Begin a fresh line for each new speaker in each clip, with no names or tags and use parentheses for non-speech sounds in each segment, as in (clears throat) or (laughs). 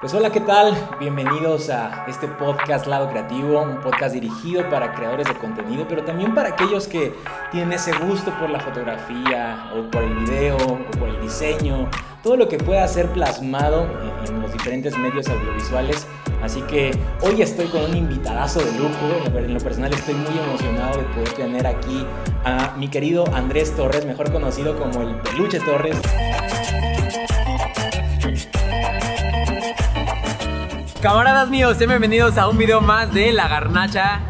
Pues hola, ¿qué tal? Bienvenidos a este podcast Lado Creativo, un podcast dirigido para creadores de contenido, pero también para aquellos que tienen ese gusto por la fotografía o por el video o por el diseño, todo lo que pueda ser plasmado en los diferentes medios audiovisuales. Así que hoy estoy con un invitadazo de lujo, en lo personal estoy muy emocionado de poder tener aquí a mi querido Andrés Torres, mejor conocido como el Peluche Torres.
Camaradas míos, sean bienvenidos a un video más de La Garnacha.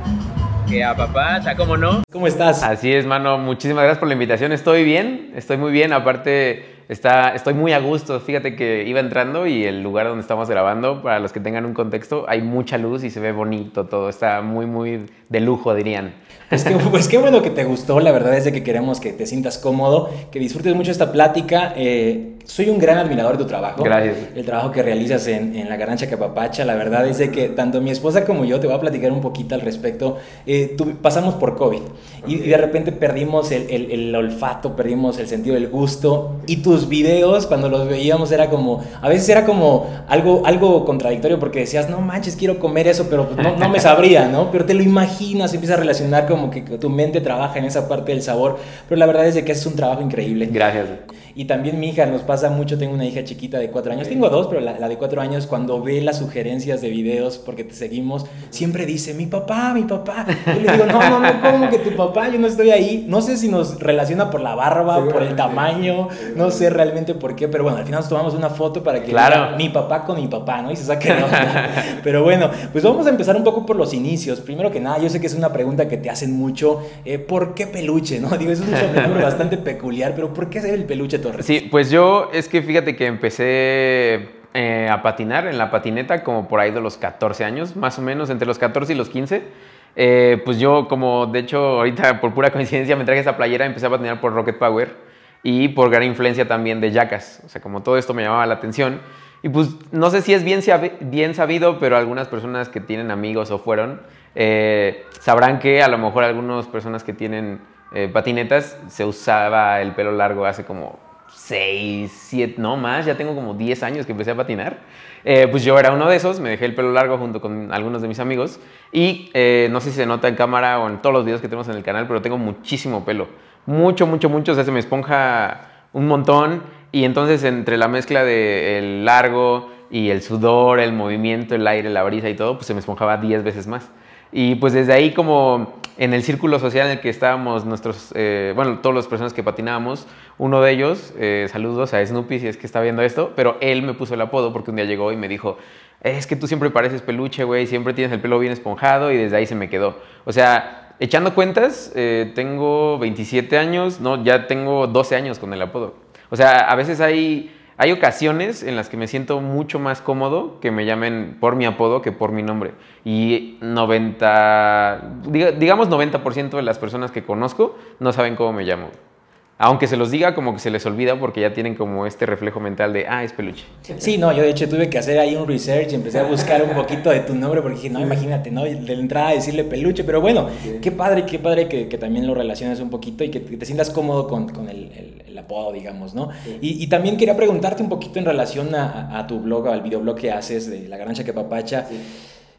Que a papacha, ¿cómo no?
¿Cómo estás?
Así es, mano. Muchísimas gracias por la invitación. Estoy bien, estoy muy bien. Aparte, está, estoy muy a gusto. Fíjate que iba entrando y el lugar donde estamos grabando, para los que tengan un contexto, hay mucha luz y se ve bonito todo. Está muy, muy de lujo, dirían.
Pues qué, pues qué bueno que te gustó, la verdad es de que queremos que te sientas cómodo, que disfrutes mucho esta plática. Eh, soy un gran admirador de tu trabajo.
Gracias.
El trabajo que realizas en, en la Garancha Capapacha, la verdad es de que tanto mi esposa como yo, te voy a platicar un poquito al respecto, eh, pasamos por COVID y, y, de repente perdimos el, el, el, olfato, perdimos el sentido del gusto y tus videos cuando los veíamos era como, a veces era como algo, algo contradictorio porque decías, no manches, quiero comer eso, pero no, no me sabría, ¿no? Pero te lo imaginas, empiezas a relacionar como que tu mente trabaja en esa parte del sabor, pero la verdad es de que es un trabajo increíble.
Gracias.
Y también mi hija, nos pasa mucho, tengo una hija chiquita de cuatro años, tengo dos, pero la, la, de cuatro años, cuando ve las sugerencias de videos, porque te seguimos, siempre dice, mi papá, mi papá. Yo le digo, no, no, no, ¿cómo que tu papá? Yo no estoy ahí. No sé si nos relaciona por la barba, por el tamaño, no sé realmente por qué, pero bueno, al final nos tomamos una foto para que
claro.
diga, mi papá con mi papá, ¿no? Y se saque de (laughs) Pero bueno, pues vamos a empezar un poco por los inicios. Primero que nada, yo sé que es una pregunta que te hacen mucho, eh, ¿por qué peluche? ¿no? Digo, es un (laughs) sobrenombre bastante peculiar, pero ¿por qué ser el peluche Torres?
Sí, pues yo es que fíjate que empecé eh, a patinar en la patineta como por ahí de los 14 años, más o menos, entre los 14 y los 15. Eh, pues yo como, de hecho, ahorita por pura coincidencia me traje esa playera, empecé a patinar por Rocket Power y por gran influencia también de Jackass. O sea, como todo esto me llamaba la atención. Y pues no sé si es bien, bien sabido, pero algunas personas que tienen amigos o fueron, eh, sabrán que a lo mejor algunas personas que tienen eh, patinetas se usaba el pelo largo hace como 6, 7, no más, ya tengo como 10 años que empecé a patinar. Eh, pues yo era uno de esos, me dejé el pelo largo junto con algunos de mis amigos y eh, no sé si se nota en cámara o en todos los videos que tenemos en el canal, pero tengo muchísimo pelo. Mucho, mucho, mucho, o sea, se me esponja un montón y entonces entre la mezcla del largo y el sudor, el movimiento, el aire, la brisa y todo, pues se me esponjaba 10 veces más. Y pues desde ahí como en el círculo social en el que estábamos nuestros, eh, bueno, todas las personas que patinábamos, uno de ellos, eh, saludos a Snoopy si es que está viendo esto, pero él me puso el apodo porque un día llegó y me dijo, es que tú siempre pareces peluche, güey, siempre tienes el pelo bien esponjado y desde ahí se me quedó. O sea, echando cuentas, eh, tengo 27 años, no, ya tengo 12 años con el apodo. O sea, a veces hay hay ocasiones en las que me siento mucho más cómodo que me llamen por mi apodo que por mi nombre. Y 90, digamos 90% de las personas que conozco no saben cómo me llamo. Aunque se los diga, como que se les olvida porque ya tienen como este reflejo mental de, ah, es peluche.
Sí, no, yo de hecho tuve que hacer ahí un research y empecé a buscar un poquito de tu nombre porque dije, no, imagínate, ¿no? De entrada decirle peluche, pero bueno, qué padre, qué padre que, que también lo relaciones un poquito y que, que te sientas cómodo con, con el, el, el, apodo, digamos, ¿no? Sí. Y, y, también quería preguntarte un poquito en relación a, a, tu blog, al videoblog que haces de La Grancha que Papacha. Sí.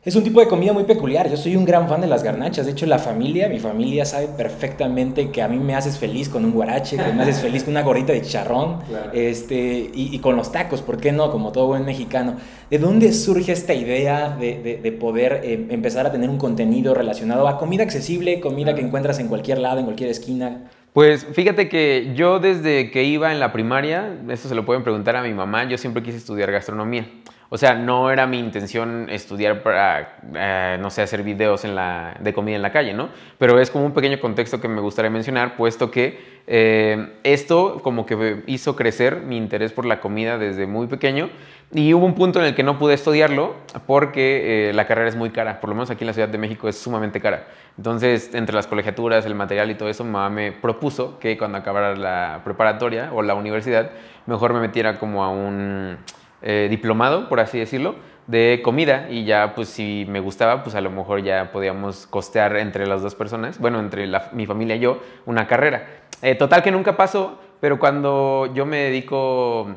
Es un tipo de comida muy peculiar. Yo soy un gran fan de las garnachas. De hecho, la familia, mi familia sabe perfectamente que a mí me haces feliz con un guarache, que me haces feliz con una gorrita de chicharrón claro. este, y, y, con los tacos, ¿por qué no? Como todo buen mexicano. ¿De dónde surge esta idea de, de, de poder eh, empezar a tener un contenido relacionado a comida accesible, comida que encuentras en cualquier lado, en cualquier esquina?
Pues fíjate que yo desde que iba en la primaria, esto se lo pueden preguntar a mi mamá, yo siempre quise estudiar gastronomía. O sea, no era mi intención estudiar para, eh, no sé, hacer videos de comida en la calle, ¿no? Pero es como un pequeño contexto que me gustaría mencionar, puesto que eh, esto como que hizo crecer mi interés por la comida desde muy pequeño y hubo un punto en el que no pude estudiarlo porque eh, la carrera es muy cara, por lo menos aquí en la Ciudad de México es sumamente cara. Entonces, entre las colegiaturas, el material y todo eso, mi mamá me propuso que cuando acabara la preparatoria o la universidad, mejor me metiera como a un eh, diplomado, por así decirlo, de comida y ya pues si me gustaba, pues a lo mejor ya podíamos costear entre las dos personas, bueno, entre la, mi familia y yo, una carrera. Eh, total que nunca pasó, pero cuando yo me dedico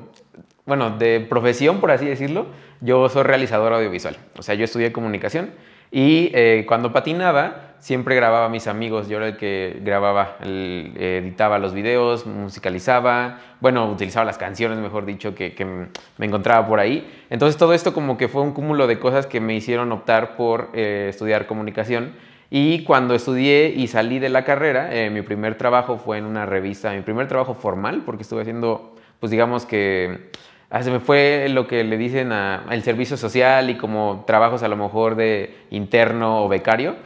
bueno, de profesión, por así decirlo, yo soy realizador audiovisual. O sea, yo estudié comunicación y eh, cuando patinaba, siempre grababa a mis amigos. Yo era el que grababa, editaba los videos, musicalizaba, bueno, utilizaba las canciones, mejor dicho, que, que, me encontraba por ahí. Entonces todo esto como que fue un cúmulo de cosas que me hicieron optar por eh, estudiar comunicación. Y cuando estudié y salí de la carrera, eh, mi primer trabajo fue en una revista, mi primer trabajo formal, porque estuve haciendo, pues digamos que Ah, se me fue lo que le dicen al servicio social y como trabajos a lo mejor de interno o becario.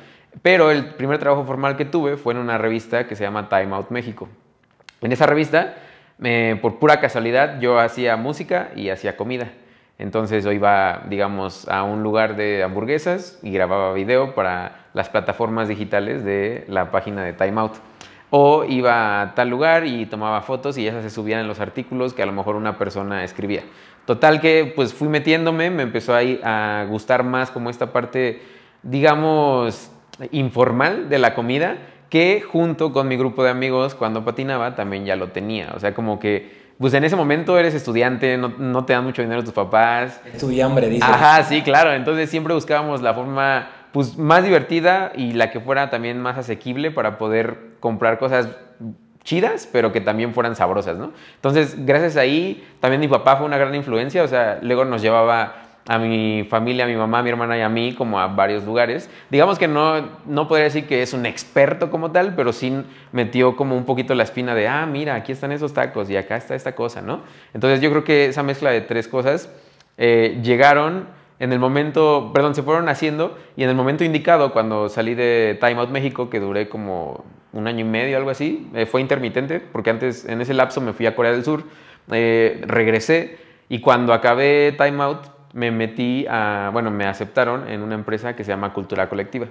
Pero el primer trabajo formal que tuve fue en una revista que se llama Time Out México. En esa revista, por pura casualidad, yo hacía música y hacía comida. Entonces yo iba, digamos, a un lugar de hamburguesas y grababa video para las plataformas digitales de la página de Time Out o iba a tal lugar y tomaba fotos y esas se subían en los artículos que a lo mejor una persona escribía. Total que pues fui metiéndome, me empezó ahí a gustar más como esta parte, digamos, informal de la comida, que junto con mi grupo de amigos cuando patinaba también ya lo tenía. O sea, como que pues en ese momento eres estudiante, no, no te dan mucho dinero tus papás.
hambre, dice.
Ajá, sí, claro. Entonces siempre buscábamos la forma pues más divertida y la que fuera también más asequible para poder comprar cosas chidas, pero que también fueran sabrosas, ¿no? Entonces, gracias a ahí, también mi papá fue una gran influencia, o sea, luego nos llevaba a mi familia, a mi mamá, a mi hermana y a mí como a varios lugares. Digamos que no, no podría decir que es un experto como tal, pero sí metió como un poquito la espina de, ah, mira, aquí están esos tacos y acá está esta cosa, ¿no? Entonces yo creo que esa mezcla de tres cosas eh, llegaron en el momento, perdón, se fueron haciendo y en el momento indicado, cuando salí de Time Out México, que duré como un año y medio, algo así, eh, fue intermitente, porque antes en ese lapso me fui a Corea del Sur, eh, regresé y cuando acabé Time Out me metí a, bueno, me aceptaron en una empresa que se llama Cultura Colectiva.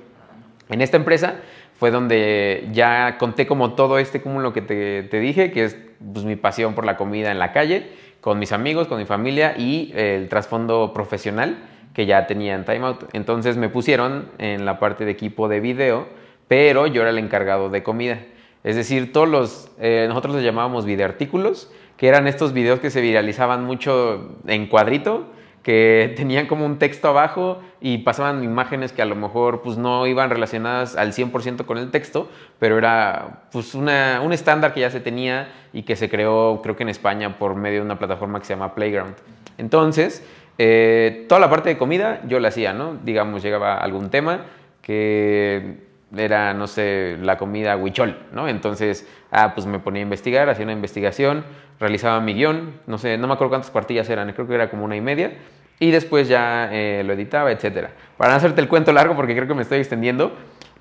En esta empresa fue donde ya conté como todo este cúmulo que te, te dije, que es pues, mi pasión por la comida en la calle, con mis amigos, con mi familia y el trasfondo profesional que ya tenía en Timeout. Entonces me pusieron en la parte de equipo de video, pero yo era el encargado de comida. Es decir, todos los, eh, nosotros los llamábamos videoartículos, que eran estos videos que se viralizaban mucho en cuadrito, que (laughs) tenían como un texto abajo y pasaban imágenes que a lo mejor pues no iban relacionadas al 100% con el texto, pero era pues una, un estándar que ya se tenía y que se creó creo que en España por medio de una plataforma que se llama Playground. Entonces, eh, toda la parte de comida yo la hacía, ¿no? Digamos, llegaba algún tema que era, no sé, la comida huichol, ¿no? Entonces, ah, pues me ponía a investigar, hacía una investigación, realizaba mi guion, no sé, no me acuerdo cuántas cuartillas eran, creo que era como una y media, y después ya eh, lo editaba, etcétera. Para no hacerte el cuento largo, porque creo que me estoy extendiendo,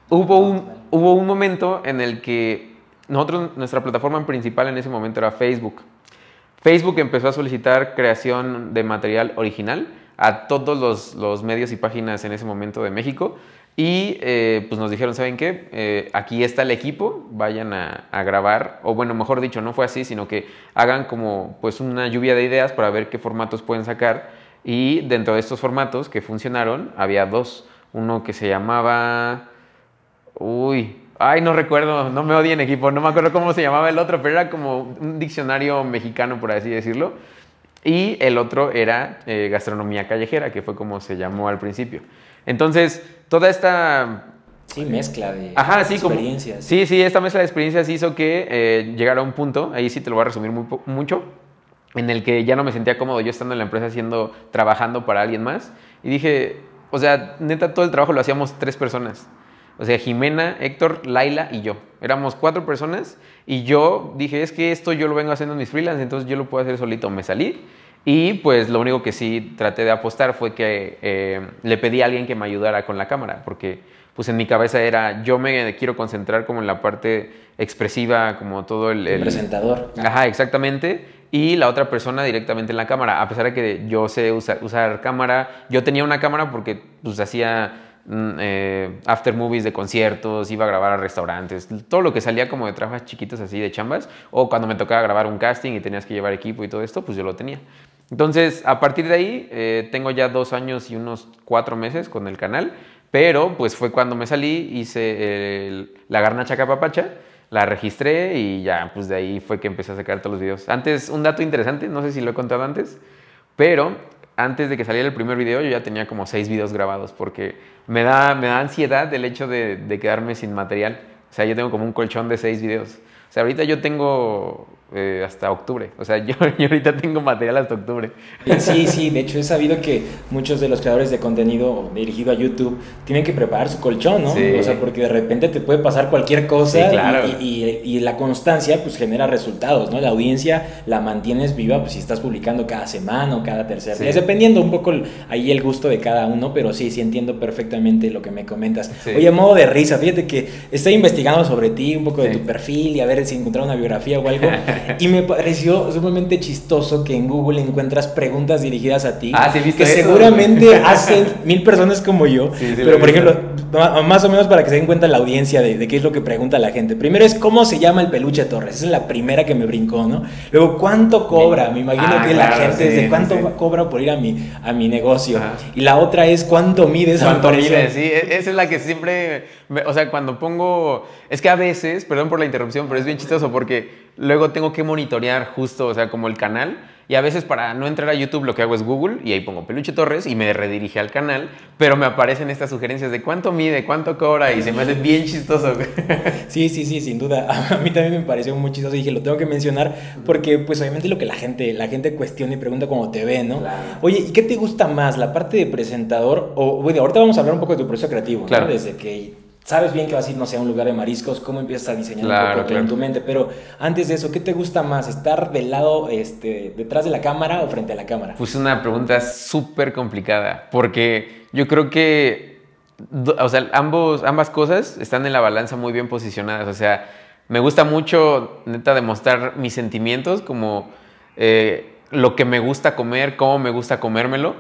hubo un, hubo un momento en el que nosotros, nuestra plataforma principal en ese momento era Facebook. Facebook empezó a solicitar creación de material original a todos los, medios y páginas en ese momento de México. Y eh, pues nos dijeron, ¿saben qué? Eh, aquí está el equipo, vayan a, grabar, o bueno, mejor dicho, no fue así, sino que hagan como pues una lluvia de ideas para ver qué formatos pueden sacar. Y dentro de estos formatos que funcionaron había dos, uno que se llamaba, uy, Ay, no recuerdo, no me odien equipo, no me acuerdo cómo se llamaba el otro, pero era como un diccionario mexicano, por así decirlo. Y el otro era eh, gastronomía callejera, que fue como se llamó al principio. Entonces, toda esta...
Sí, mezcla de
experiencias. sí, sí, esta mezcla de experiencias hizo que eh, llegara a un punto, ahí sí te lo voy a resumir mucho, en el que ya no me sentía cómodo yo estando en la empresa haciendo, trabajando para alguien más. Y dije, o sea, neta, todo el trabajo lo hacíamos tres personas. O sea, Jimena, Héctor, Laila y yo. Éramos cuatro personas y yo dije, es que esto yo lo vengo haciendo en mis freelance, entonces yo lo puedo hacer solito. Me salí y pues lo único que sí traté de apostar fue que eh, le pedí a alguien que me ayudara con la cámara, porque pues en mi cabeza era, yo me quiero concentrar como en la parte expresiva, como todo el...
el presentador.
Ajá, exactamente. Y la otra persona directamente en la cámara, a pesar de que yo sé usar, usar cámara, yo tenía una cámara porque pues hacía eh, after movies de conciertos, iba a grabar a restaurantes, todo lo que salía como de trabajos chiquitos así de chambas, o cuando me tocaba grabar un casting y tenías que llevar equipo y todo esto, pues yo lo tenía. Entonces, a partir de ahí, eh, tengo ya dos años y unos cuatro meses con el canal, pero pues fue cuando me salí, hice la garnacha capapacha, la registré y ya, pues de ahí fue que empecé a sacar todos los videos. Antes, un dato interesante, no sé si lo he contado antes, Pero antes de que saliera el primer video, yo ya tenía como seis videos grabados porque me da, me da ansiedad el hecho de, de quedarme sin material. O sea, yo tengo como un colchón de seis videos. O sea, ahorita yo tengo eh, hasta octubre. O sea, (laughs) yo, ahorita tengo material hasta octubre.
Sí, sí, de hecho he sabido que muchos de los creadores de contenido dirigido a YouTube tienen que preparar su colchón, ¿no? O sea, porque de repente te puede pasar cualquier cosa y, y, la constancia pues genera resultados, ¿no? La audiencia la mantienes viva pues si estás publicando cada semana o cada tercer día, dependiendo un poco ahí el gusto de cada uno, pero sí, sí entiendo perfectamente lo que me comentas. Oye, modo de risa, fíjate que estoy investigando sobre ti, un poco de tu perfil y a ver si encontrar una biografía o algo. (laughs) (laughs) y me pareció sumamente chistoso que en Google encuentras preguntas dirigidas a ti.
Ah, sí,
Que seguramente (laughs) hacen mil personas como yo. pero, por ejemplo, más o menos para que se den cuenta la audiencia de, qué es lo que pregunta la gente. Primero es cómo se llama el peluche Torres. Esa es la primera que me brincó, ¿no? Luego, ¿cuánto cobra? Me imagino ah, que la gente de cuánto cobra por ir a mi, a mi negocio. Y la otra es cuánto mide esa
¿Cuánto mide? Sí, e, esa es la que siempre. o sea, cuando pongo. Es que a veces, perdón por la interrupción, pero es bien chistoso porque luego tengo que monitorear justo, o sea, como el canal. Y a veces para no entrar a YouTube lo que hago es Google y ahí pongo Peluche Torres y me redirige al canal, pero me aparecen estas sugerencias de cuánto mide, cuánto cobra y se me hace bien chistoso. (laughs)
Sí, sí, sí, sin duda. (laughs) A mí también me pareció muy chistoso y dije, lo tengo que mencionar porque pues obviamente lo que la gente, la gente cuestiona y pregunta cómo te ve, ¿no? Oye, ¿y qué te gusta más? ¿La parte de presentador? O bueno, ahorita vamos a hablar un poco de tu proceso creativo, claro. Desde que sabes bien que vas a ir, no sé, a un lugar de mariscos, cómo empiezas a diseñar un poco en tu mente, pero antes de eso, ¿qué te gusta más? ¿Estar del lado, este, detrás de la cámara o frente a la cámara?
Pues una pregunta súper complicada, porque yo creo que, o sea, ambos, ambas cosas están en la balanza muy bien posicionadas, o sea, me gusta mucho, neta, demostrar mis sentimientos, como eh, lo que me gusta comer, cómo me gusta comérmelo,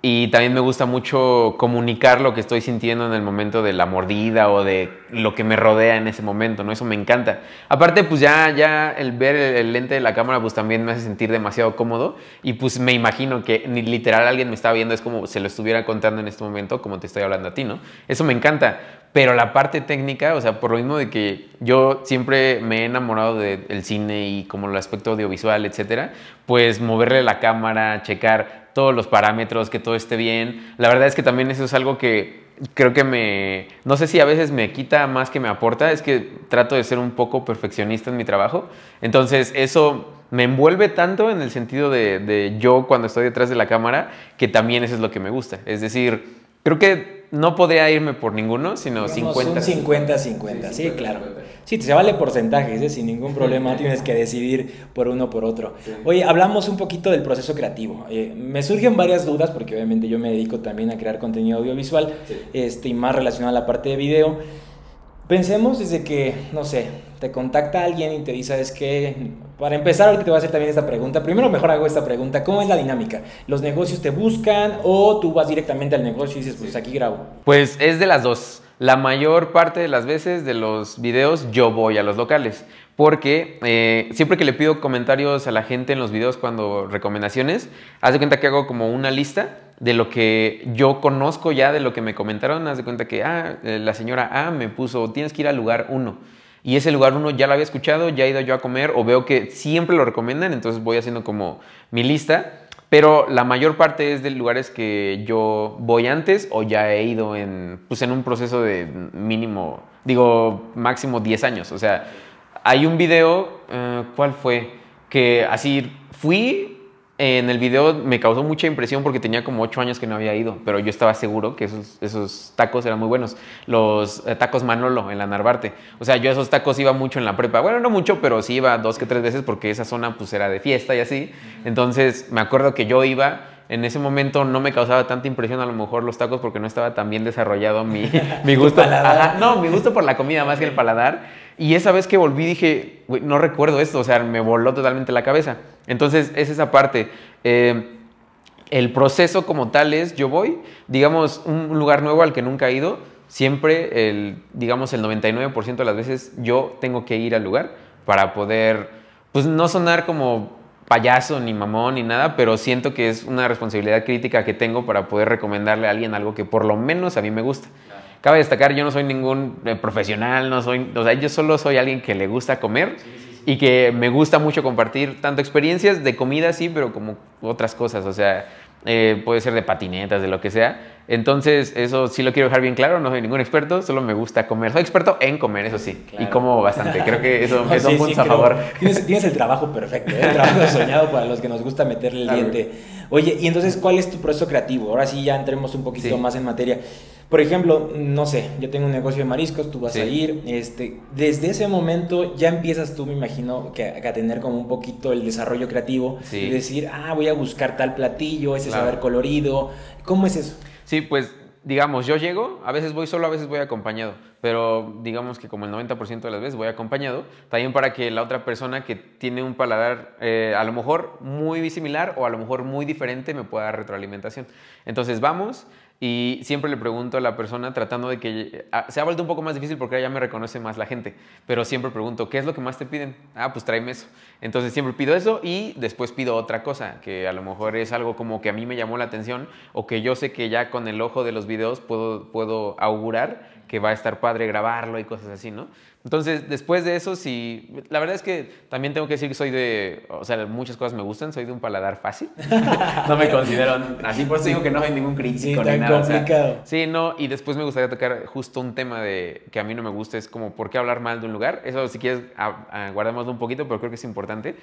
y también me gusta mucho comunicar lo que estoy sintiendo en el momento de la mordida o de lo que me rodea en ese momento, ¿no? Eso me encanta. Aparte, pues ya, ya el ver el, lente de la cámara, pues también me hace sentir demasiado cómodo. Y pues me imagino que ni literal alguien me está viendo, es como se lo estuviera contando en este momento, como te estoy hablando a ti, ¿no? Eso me encanta. Pero la parte técnica, o sea, por lo mismo de que yo siempre me he enamorado del cine y como el aspecto audiovisual, etcétera, pues moverle la cámara, checar todos los parámetros, que todo esté bien. La verdad es que también eso es algo que creo que me, no sé si a veces me quita más que me aporta, es que trato de ser un poco perfeccionista en mi trabajo. Entonces eso me envuelve tanto en el sentido de, de yo cuando estoy detrás de la cámara, que también eso es lo que me gusta. Es decir, creo que no podía irme por ninguno, sino 50.
50-50, sí, claro. Sí, se vale porcentajes, ¿eh? sin ningún problema, (laughs) tienes que decidir por uno o por otro. Oye, hablamos un poquito del proceso creativo. Eh, me surgen varias dudas, porque obviamente yo me dedico también a crear contenido audiovisual, este, y más relacionado a la parte de video. Pensemos desde que, no sé, te contacta alguien y te dice, ¿sabes qué? Para empezar, ahorita te voy a hacer también esta pregunta. Primero, mejor hago esta pregunta. ¿Cómo es la dinámica? ¿Los negocios te buscan o tú vas directamente al negocio y dices, pues aquí grabo?
Pues es de las dos. La mayor parte de las veces de los videos yo voy a los locales. Porque eh, siempre que le pido comentarios a la gente en los videos cuando recomendaciones, haz de cuenta que hago como una lista de lo que yo conozco ya, de lo que me comentaron, haz de cuenta que, ah, eh, la señora A me puso, tienes que ir al lugar 1. Y ese lugar 1 ya lo había escuchado, ya he ido yo a comer o veo que siempre lo recomiendan, entonces voy haciendo como mi lista. Pero la mayor parte es de lugares que yo voy antes o ya he ido en, pues en un proceso de mínimo, digo, máximo 10 años. O sea, hay un video, eh, ¿cuál fue? Que así fui, en el video me causó mucha impresión porque tenía como ocho años que no había ido, pero yo estaba seguro que esos, esos tacos eran muy buenos. Los eh, tacos Manolo en la Narvarte. O sea, yo esos tacos iba mucho en la prepa. Bueno, no mucho, pero sí iba dos que tres veces porque esa zona pues era de fiesta y así. Entonces me acuerdo que yo iba en ese momento no me causaba tanta impresión a lo mejor los tacos porque no estaba tan bien desarrollado mi, (laughs) mi gusto. no, mi gusto por la comida más que el paladar. Y esa vez que volví dije, no recuerdo esto, o sea, me voló totalmente la cabeza. Entonces es esa parte. Eh, el proceso como tal es, yo voy, digamos, un lugar nuevo al que nunca he ido, siempre, el, digamos, el 99% de las veces yo tengo que ir al lugar para poder, pues no sonar como payaso, ni mamón, ni nada, pero siento que es una responsabilidad crítica que tengo para poder recomendarle a alguien algo que por lo menos a mí me gusta. Cabe destacar, yo no soy ningún eh, profesional, no soy, o sea, yo solo soy alguien que le gusta comer y que me gusta mucho compartir tanto experiencias de comida, sí, pero como otras cosas, o sea, eh, puede ser de patinetas, de lo que sea. Entonces, eso sí lo quiero dejar bien claro, no soy ningún experto, solo me gusta comer. Soy experto en comer, eso sí, y como bastante. Creo que eso (laughs) es un punto a favor.
Tienes, el trabajo perfecto, ¿eh? el trabajo (laughs) soñado para los que nos gusta meterle el diente. Oye, y entonces, ¿cuál es tu proceso creativo? Ahora sí ya entremos un poquito más en materia. Por ejemplo, no sé, yo tengo un negocio de mariscos, tú vas a ir, este, desde ese momento ya empiezas tú, me imagino, que, a tener como un poquito el desarrollo creativo, y decir, ah, voy a buscar tal platillo, ese saber colorido, ¿cómo es eso?
Sí, pues digamos, yo llego, a veces voy solo, a veces voy acompañado, pero digamos que como el 90% de las veces voy acompañado, también para que la otra persona que tiene un paladar eh, a lo mejor muy similar o a lo mejor muy diferente me pueda dar retroalimentación. Entonces vamos, y siempre le pregunto a la persona tratando de que... Ah, se ha vuelto un poco más difícil porque ya me reconoce más la gente, pero siempre pregunto, ¿qué es lo que más te piden? Ah, pues tráeme eso. Entonces siempre pido eso y después pido otra cosa, que a lo mejor es algo como que a mí me llamó la atención o que yo sé que ya con el ojo de los videos puedo, puedo augurar que va a estar padre grabarlo y cosas así, ¿no? Entonces, después de eso, sí, la verdad es que también tengo que decir que soy de, o sea, muchas cosas me gustan, soy de un paladar fácil. (laughs) no me considero así, por eso digo que no soy ningún crítico
sí, ni nada. complicado.
sí, no, y después me gustaría tocar justo un tema de que a mí no me gusta, es como, ¿por qué hablar mal de un lugar? Eso, si quieres, guardémoslo un poquito, pero creo que es importante.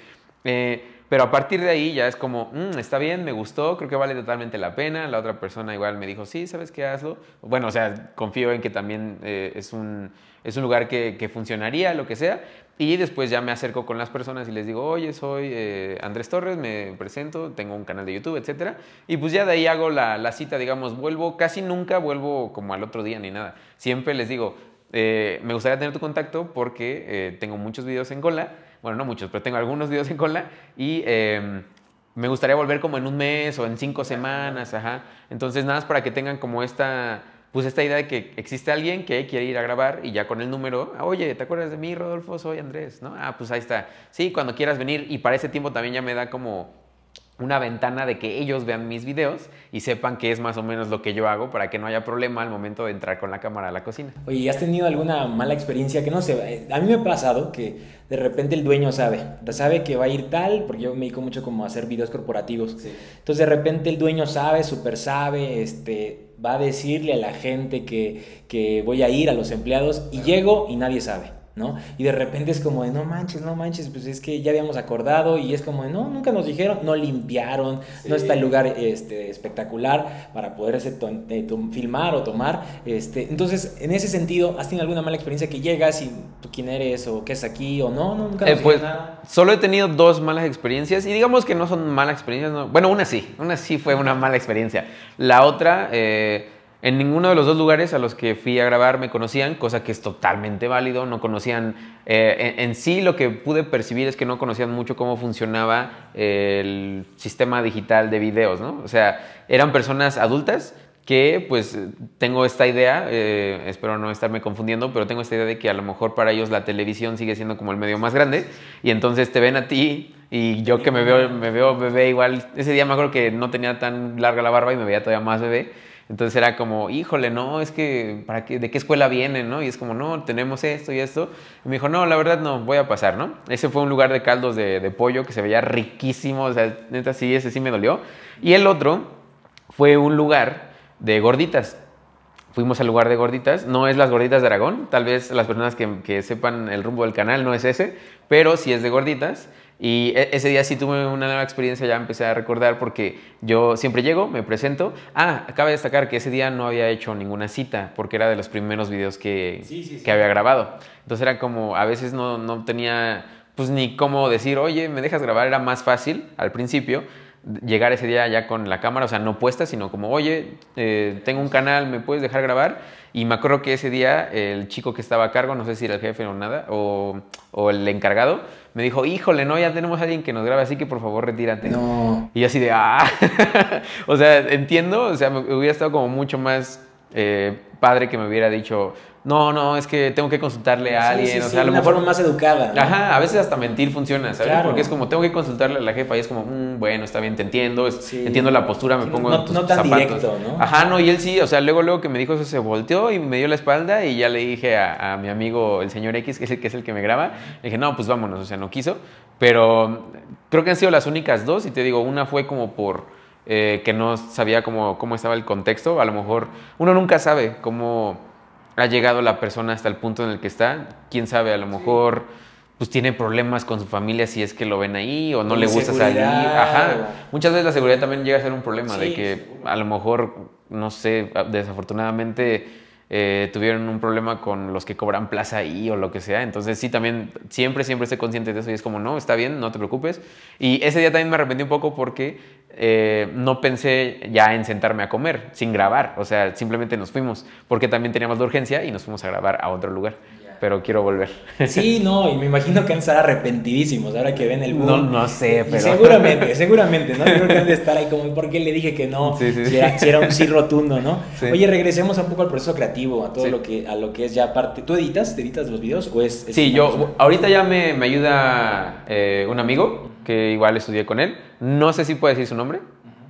Eh, pero a partir de ahí ya es como, mm, está bien, me gustó, creo que vale totalmente la pena. La otra persona igual me dijo, sí, ¿sabes qué? Hazlo. Bueno, o sea, confío en que también eh, es, un, es un lugar que, que, funcionaría, lo que sea. Y después ya me acerco con las personas y les digo, oye, soy eh, Andrés Torres, me presento, tengo un canal de YouTube, etc. Y pues ya de ahí hago la, la, cita, digamos, vuelvo, casi nunca vuelvo como al otro día ni nada. Siempre les digo, me gustaría tener tu contacto porque tengo muchos videos en cola bueno, no muchos, pero tengo algunos videos en cola y em, me gustaría volver como en un mes o en cinco semanas, ajá. Entonces, nada más para que tengan como esta, pues esta idea de que existe alguien que quiere ir a grabar y ya con el número, ah, oye, ¿te acuerdas de mí, Rodolfo? Soy Andrés, ¿no? Ah, pues ahí está. Sí, cuando quieras venir y para ese tiempo también ya me da como una ventana de que ellos vean mis videos y sepan que es más o menos lo que yo hago para que no haya problema al momento de entrar con la cámara a la cocina.
Oye, ¿has tenido alguna mala experiencia que no sé? Eh, a mí me ha pasado que de repente el dueño sabe, sabe que va a ir tal, porque yo me dedico mucho como a hacer videos corporativos. Entonces de repente el dueño sabe, súper sabe, este, va a decirle a la gente que, que voy a ir, a los empleados, y llego y nadie sabe. ¿No? Y de repente es como de, no manches, no manches, pues es que ya habíamos acordado y es como de, no, nunca nos dijeron, no limpiaron, no está el lugar este, espectacular para poder eh, filmar o tomar. Este, entonces, en ese sentido, ¿has tenido alguna mala experiencia que llegas y tú quién eres o qué es aquí o no? no nunca nos
eh, pues, nada. Solo he tenido dos malas experiencias y digamos que no son malas experiencias, bueno, una sí, una sí fue una mala experiencia. La otra... Eh, en ninguno de los dos lugares a los que fui a grabar me conocían, cosa que es totalmente válido. No conocían, eh, en, sí lo que pude percibir es que no conocían mucho cómo funcionaba el sistema digital de videos, ¿no? O sea, eran personas adultas que pues tengo esta idea, eh, espero no estarme confundiendo, pero tengo esta idea de que a lo mejor para ellos la televisión sigue siendo como el medio más grande y entonces te ven a ti y yo que me veo, me veo bebé igual, ese día me acuerdo que no tenía tan larga la barba y me veía todavía más bebé entonces era como, híjole, no, es que, ¿para qué, ¿de qué escuela viene? ¿no? Y es como, no, tenemos esto y esto. Y me dijo, no, la verdad no, voy a pasar, ¿no? Ese fue un lugar de caldos de, de pollo que se veía riquísimo, o sea, neta, sí, ese sí me dolió. Y el otro fue un lugar de gorditas. Fuimos al lugar de gorditas, no es las gorditas de Aragón, tal vez las personas que, que sepan el rumbo del canal no es ese, pero sí es de gorditas. Y e, ese día sí tuve una nueva experiencia, ya empecé a recordar porque yo siempre llego, me presento. Ah, acaba de destacar que ese día no había hecho ninguna cita porque era de los primeros videos que, que había grabado. Entonces era como, a veces no, no tenía pues ni cómo decir, oye, ¿me dejas grabar? Era más fácil al principio llegar ese día ya con la cámara, o sea, no puesta, sino como, oye, eh, tengo un canal, ¿me puedes dejar grabar? Y me acuerdo que ese día el chico que estaba a cargo, no sé si era el jefe o nada, o, o el encargado, me dijo, híjole, no, ya tenemos a alguien que nos grabe, así que por favor retírate.
No.
Y así de, ah, (laughs) o sea, entiendo, o sea, me hubiera estado como mucho más eh, padre que me hubiera dicho, no, no, es que tengo que consultarle a alguien. o sea, a lo
una
mejor.
forma más educada. ¿no?
Ajá, a veces hasta mentir funciona, ¿sabes?
Claro.
Porque es como, tengo que consultarle a la jefa y es como, "Mm, bueno, está bien, te entiendo, es-
Sí.
entiendo la postura, me
Sí,
pongo
no-
en tus
no tan
zapatos.
directo, ¿no?
Ajá, no, y él sí, o sea, luego, luego que me dijo eso, se volteó y me dio la espalda y ya le dije a, a mi amigo, el señor X, que es el que, es el que me graba, le dije, no, pues vámonos, o sea, no quiso, pero creo que han sido las únicas dos y te digo, una fue como por... eh, que no sabía cómo, cómo estaba el contexto, a lo mejor uno nunca sabe cómo ha llegado la persona hasta el punto en el que está, quién sabe, a lo mejor pues tiene problemas con su familia si es que lo ven ahí o no le gusta salir. Ajá. Muchas veces la seguridad también llega a ser un problema de que a lo mejor, no sé, desafortunadamente eh, tuvieron un problema con los que cobran plaza ahí o lo que sea. Entonces sí, también siempre, siempre estoy consciente de eso y es como, no, está bien, no te preocupes. Y ese día también me arrepentí un poco porque eh, no pensé ya en sentarme a comer sin grabar. O sea, simplemente nos fuimos porque también teníamos la urgencia y nos fuimos a grabar a otro lugar. Pero quiero volver.
Sí, (laughs) no, y me imagino que han de estar arrepentidísimos ahora que ven el boom.
No, no sé,
Y
pero...
seguramente, (laughs) seguramente, ¿no? Yo creo que han de estar ahí como, ¿por qué le dije que no?
Sí, sí,
si. Era, si era un sí (laughs) rotundo, ¿no?
Sí.
Oye, regresemos un poco al proceso creativo, a todo lo que, a lo que es ya parte. ¿Tú editas? ¿Te editas los videos o es...? es
Sí, yo ahorita ya me, me ayuda eh, un amigo que igual estudié con él. No sé si puedo decir su nombre,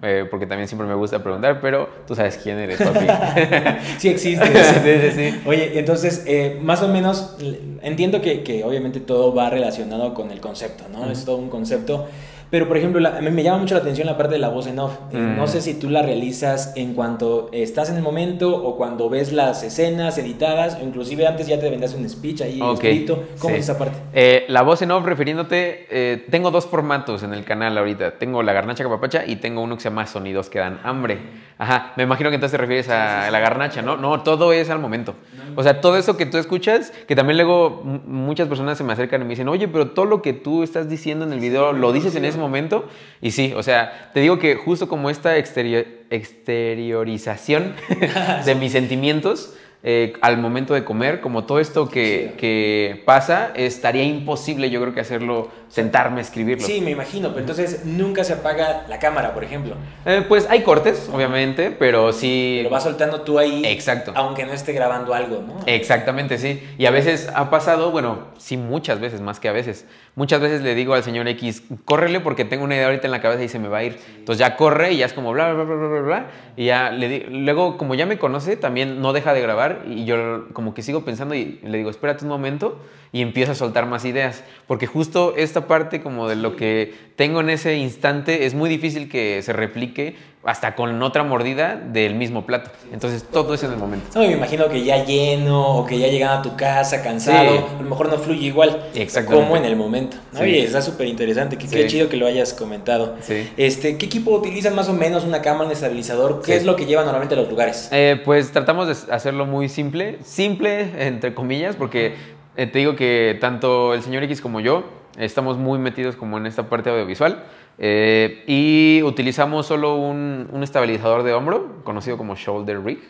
eh, porque también siempre me gusta preguntar, pero tú sabes quién eres, papi. (laughs)
Sí existe.
sí, sí, sí.
Oye, entonces, eh, más o menos, entiendo que, que obviamente todo va relacionado con el concepto, ¿no? Es todo un concepto. Pero, por ejemplo, la- a mí me llama mucho la atención la parte de la voz en off.
Mm.
No sé si tú la realizas en cuanto estás en el momento o cuando ves las escenas editadas, o inclusive antes ya te vendías un speech ahí
Ok,
escrito. ¿Cómo
sí.
es esa parte?
Eh, la voz en off, refiriéndote, eh, tengo dos formatos en el canal ahorita. Tengo la garnacha capapacha y tengo uno que se llama Sonidos que dan hambre. Ajá, me imagino que entonces te refieres a la garnacha, ¿no? No, todo es al momento. O sea, todo eso que tú escuchas, que también luego muchas personas se me acercan y me dicen, oye, pero todo lo que tú estás diciendo en el video, ¿lo dices en ese momento? Y sí, o sea, te digo que justo como esta exterior- exteriorización (laughs) de mis sentimientos, eh, al momento de comer, como todo esto que, que pasa, estaría imposible yo creo que hacerlo, sentarme a escribirlo.
Sí, me imagino, pero entonces nunca se apaga la cámara, por ejemplo.
Eh, pues hay cortes, obviamente, pero sí...
Lo vas soltando tú ahí.
Exacto.
Aunque no esté grabando algo, ¿no?
Exactamente, sí. Y a veces ha pasado, bueno, sí, muchas veces, más que a veces. Muchas veces le digo al señor X, córrele porque tengo una idea ahorita en la cabeza y se me va a ir. Entonces ya corre y ya es como bla, bla, bla, bla, bla, bla. Y ya le di- luego, como ya me conoce, también no deja de grabar y yo como que sigo pensando y le digo, espérate un momento y empiezo a soltar más ideas. Porque justo esta parte como de lo que tengo en ese instante es muy difícil que se replique hasta con otra mordida del mismo plato. Entonces todo es en el momento.
No, me imagino que ya lleno o que ya llegando a tu casa cansado,
Sí.
a lo mejor no fluye igual como en el momento. ¿no?
Sí.
Oye, está súper interesante, qué,
Sí.
qué chido que lo hayas comentado. Este, ¿Qué equipo utilizan más o menos una cámara, un estabilizador? ¿Qué es lo que llevan normalmente a los lugares?
Eh, pues tratamos de hacerlo muy simple, simple entre comillas, porque eh, te digo que tanto el señor X como yo estamos muy metidos como en esta parte audiovisual eh, y utilizamos solo un, un estabilizador de hombro, conocido como shoulder rig,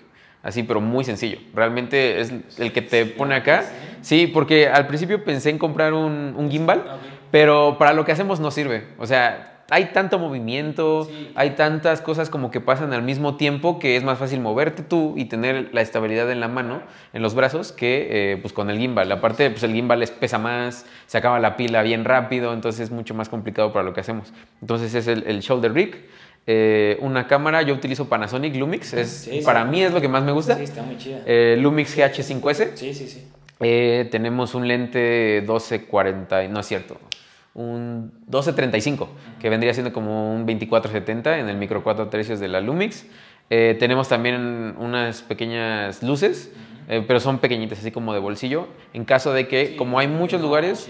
así pero muy sencillo. Realmente es el que te pone acá. Sí, porque al principio pensé en comprar un, un gimbal, pero para lo que hacemos no sirve. O sea, hay tanto movimiento, hay tantas cosas como que pasan al mismo tiempo que es más fácil moverte tú y tener la estabilidad en la mano, en los brazos, que eh, pues con el gimbal. Aparte, pues el gimbal es- pesa más, se acaba la pila bien rápido, entonces es mucho más complicado para lo que hacemos. Entonces es el, el shoulder rig. eh, una cámara, yo utilizo Panasonic Lumix, es,
Sí, sí.
para mí es lo que más me gusta.
Sí, está muy chida.
Eh, Lumix GH5S.
sí, sí, sí.
Eh, tenemos un lente 1240, no es cierto, un 1235, que vendría siendo como un 2470 en el micro 4 tercios de la Lumix. Eh, tenemos también unas pequeñas luces, eh, pero son pequeñitas, así como de bolsillo, en caso de que, como hay muchos lugares,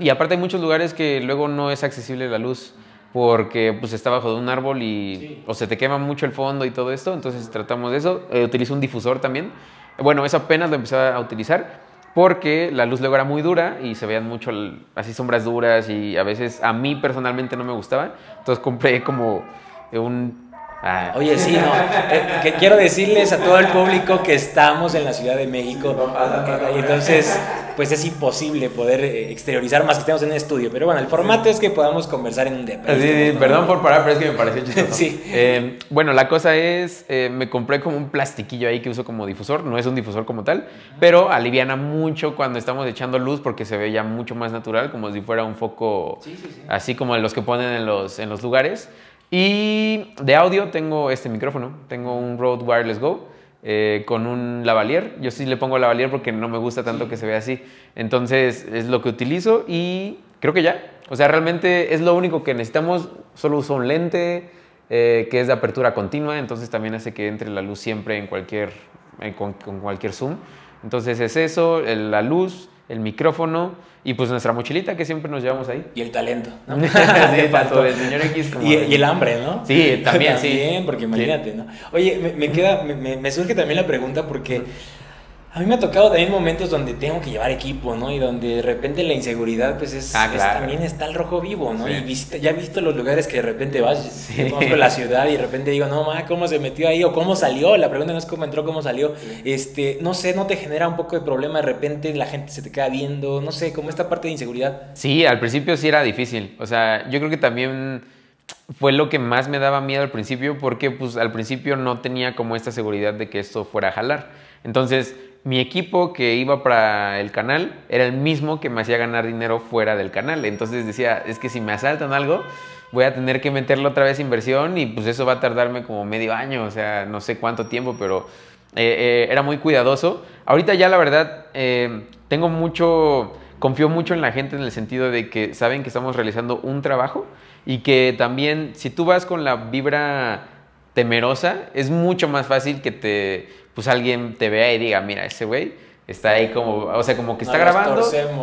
y aparte hay muchos lugares que luego no es accesible la luz porque pues está bajo de un árbol y o se te quema mucho el fondo y todo esto, entonces tratamos de eso. Eh, utilizo un difusor también. Bueno, eso apenas lo empecé a utilizar porque la luz luego era muy dura y se veían mucho así sombras duras y a veces a mí personalmente no me gustaba. Entonces compré como un... ah,
Oye, sí, no. eh, que quiero decirles a todo el público que estamos en la Ciudad de México. Y entonces, pues es imposible poder eh, exteriorizar más que estemos en un estudio. Pero bueno, el formato es que podamos conversar en un depa.
Sí, perdón por parar, pero es que me pareció chistoso. sí. Eh, bueno, la cosa es, eh, me compré como un plastiquillo ahí que uso como difusor. No es un difusor como tal, pero aliviana mucho cuando estamos echando luz porque se ve ya mucho más natural, como si fuera un foco así como los que ponen en los, en los lugares. Y de audio tengo este micrófono, tengo un Rode Wireless Go. Eh, con un lavalier. Yo sí le pongo lavalier porque no me gusta tanto que se vea así. Entonces es lo que utilizo y creo que ya. O sea, realmente es lo único que necesitamos. Solo uso un lente eh, que es de apertura continua, entonces también hace que entre la luz siempre en cualquier, con, cualquier zoom. Entonces es eso, la luz, el micrófono y pues nuestra mochilita que siempre nos llevamos ahí.
Y el talento, ¿no? (laughs)
sí, tanto el señor X como...
Y, y, el hambre, ¿no?
Sí, también, sí.
También, porque imagínate, ¿no? Oye, me, me queda, me, me, surge también la pregunta porque a mí me ha tocado también momentos donde tengo que llevar equipo, ¿no? Y donde de repente la inseguridad, pues es, ah, también está el rojo vivo, ¿no? Y ya he visto los lugares que de repente vas, sí. conozco la ciudad y de repente digo, no, ma, ¿cómo se metió ahí? O cómo salió. La pregunta no es cómo entró, cómo salió. Este, no sé, ¿no te genera un poco de problema de repente la gente se te queda viendo? No sé, como esta parte de inseguridad.
Sí, al principio sí era difícil. O sea, yo creo que también fue lo que más me daba miedo al principio porque pues al principio no tenía como esta seguridad de que esto fuera a jalar. Entonces, mi equipo que iba para el canal era el mismo que me hacía ganar dinero fuera del canal. Entonces decía, es que si me asaltan algo, voy a tener que meterle otra vez inversión y pues eso va a tardarme como medio año, o sea, no sé cuánto tiempo, pero eh, eh, era muy cuidadoso. Ahorita ya la verdad, eh, tengo mucho, confío mucho en la gente en el sentido de que saben que estamos realizando un trabajo y que también si tú vas con la vibra temerosa, es mucho más fácil que te pues alguien te vea y diga, mira, ese güey está ahí como, o sea, como que está grabando.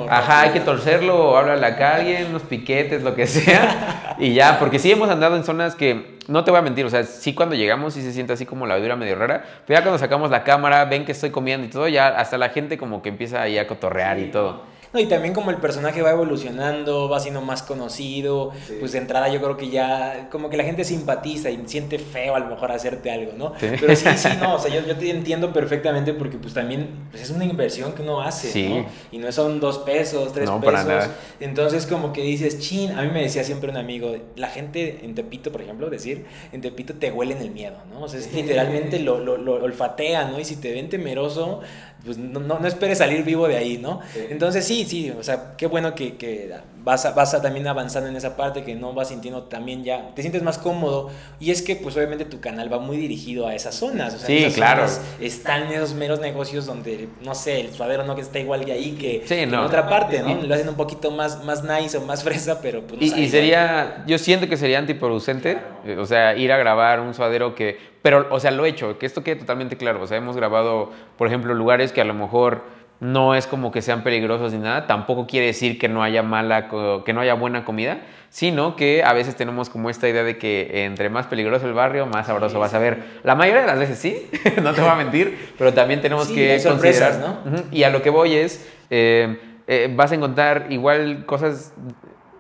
Ajá, hay que torcerlo o háblale acá a alguien, unos piquetes, lo que sea. y ya, porque sí hemos andado en zonas que, no te voy a mentir, o sea, sí cuando llegamos sí se siente así como la vibra medio rara, pero ya cuando sacamos la cámara, ven que estoy comiendo y todo, ya hasta la gente como que empieza ahí a cotorrear y todo.
No, y también como el personaje va evolucionando, va siendo más conocido, pues de entrada yo creo que ya como que la gente simpatiza y siente feo a lo mejor hacerte algo, ¿no? Pero sí, sí, (laughs) no, o sea, yo, yo te entiendo perfectamente porque pues también pues, es una inversión que uno hace, ¿no? Y no son dos pesos, tres pesos. Entonces como que dices, chin, a mí me decía siempre un amigo, la gente en Tepito, por ejemplo, decir, en Tepito te huelen el miedo, ¿no? O sea, es literalmente lo, lo, lo olfatea, ¿no? Y si te ven temeroso, pues no, no, esperes salir vivo de ahí, ¿no? Entonces sí, sí, o sea, qué bueno que, que vas, a, vas a también avanzando en esa parte, que no vas sintiendo también ya, te sientes más cómodo. Y es que pues obviamente tu canal va muy dirigido a esas zonas. O sea,
sí, claro.
están esos meros negocios donde, no sé, el suadero no que está igual de ahí que, en otra parte, ¿no? Lo hacen un poquito más, más nice o más (laughs) fresa, pero pues...
y, sería, yo siento que sería antiproducente, o sea, ir a grabar un suadero que pero, o sea, lo he hecho, que esto quede totalmente claro. O sea, hemos grabado, por ejemplo, lugares que a lo mejor no es como que sean peligrosos ni nada. Tampoco quiere decir que no haya mala, que no haya buena comida, sino que a veces tenemos como esta idea de que entre más peligroso el barrio, más sabroso vas a ver. La mayoría de las veces sí, (laughs) no te voy a mentir, pero también tenemos que considerar. ¿no? Y a lo que voy es, eh, eh, vas a encontrar igual cosas,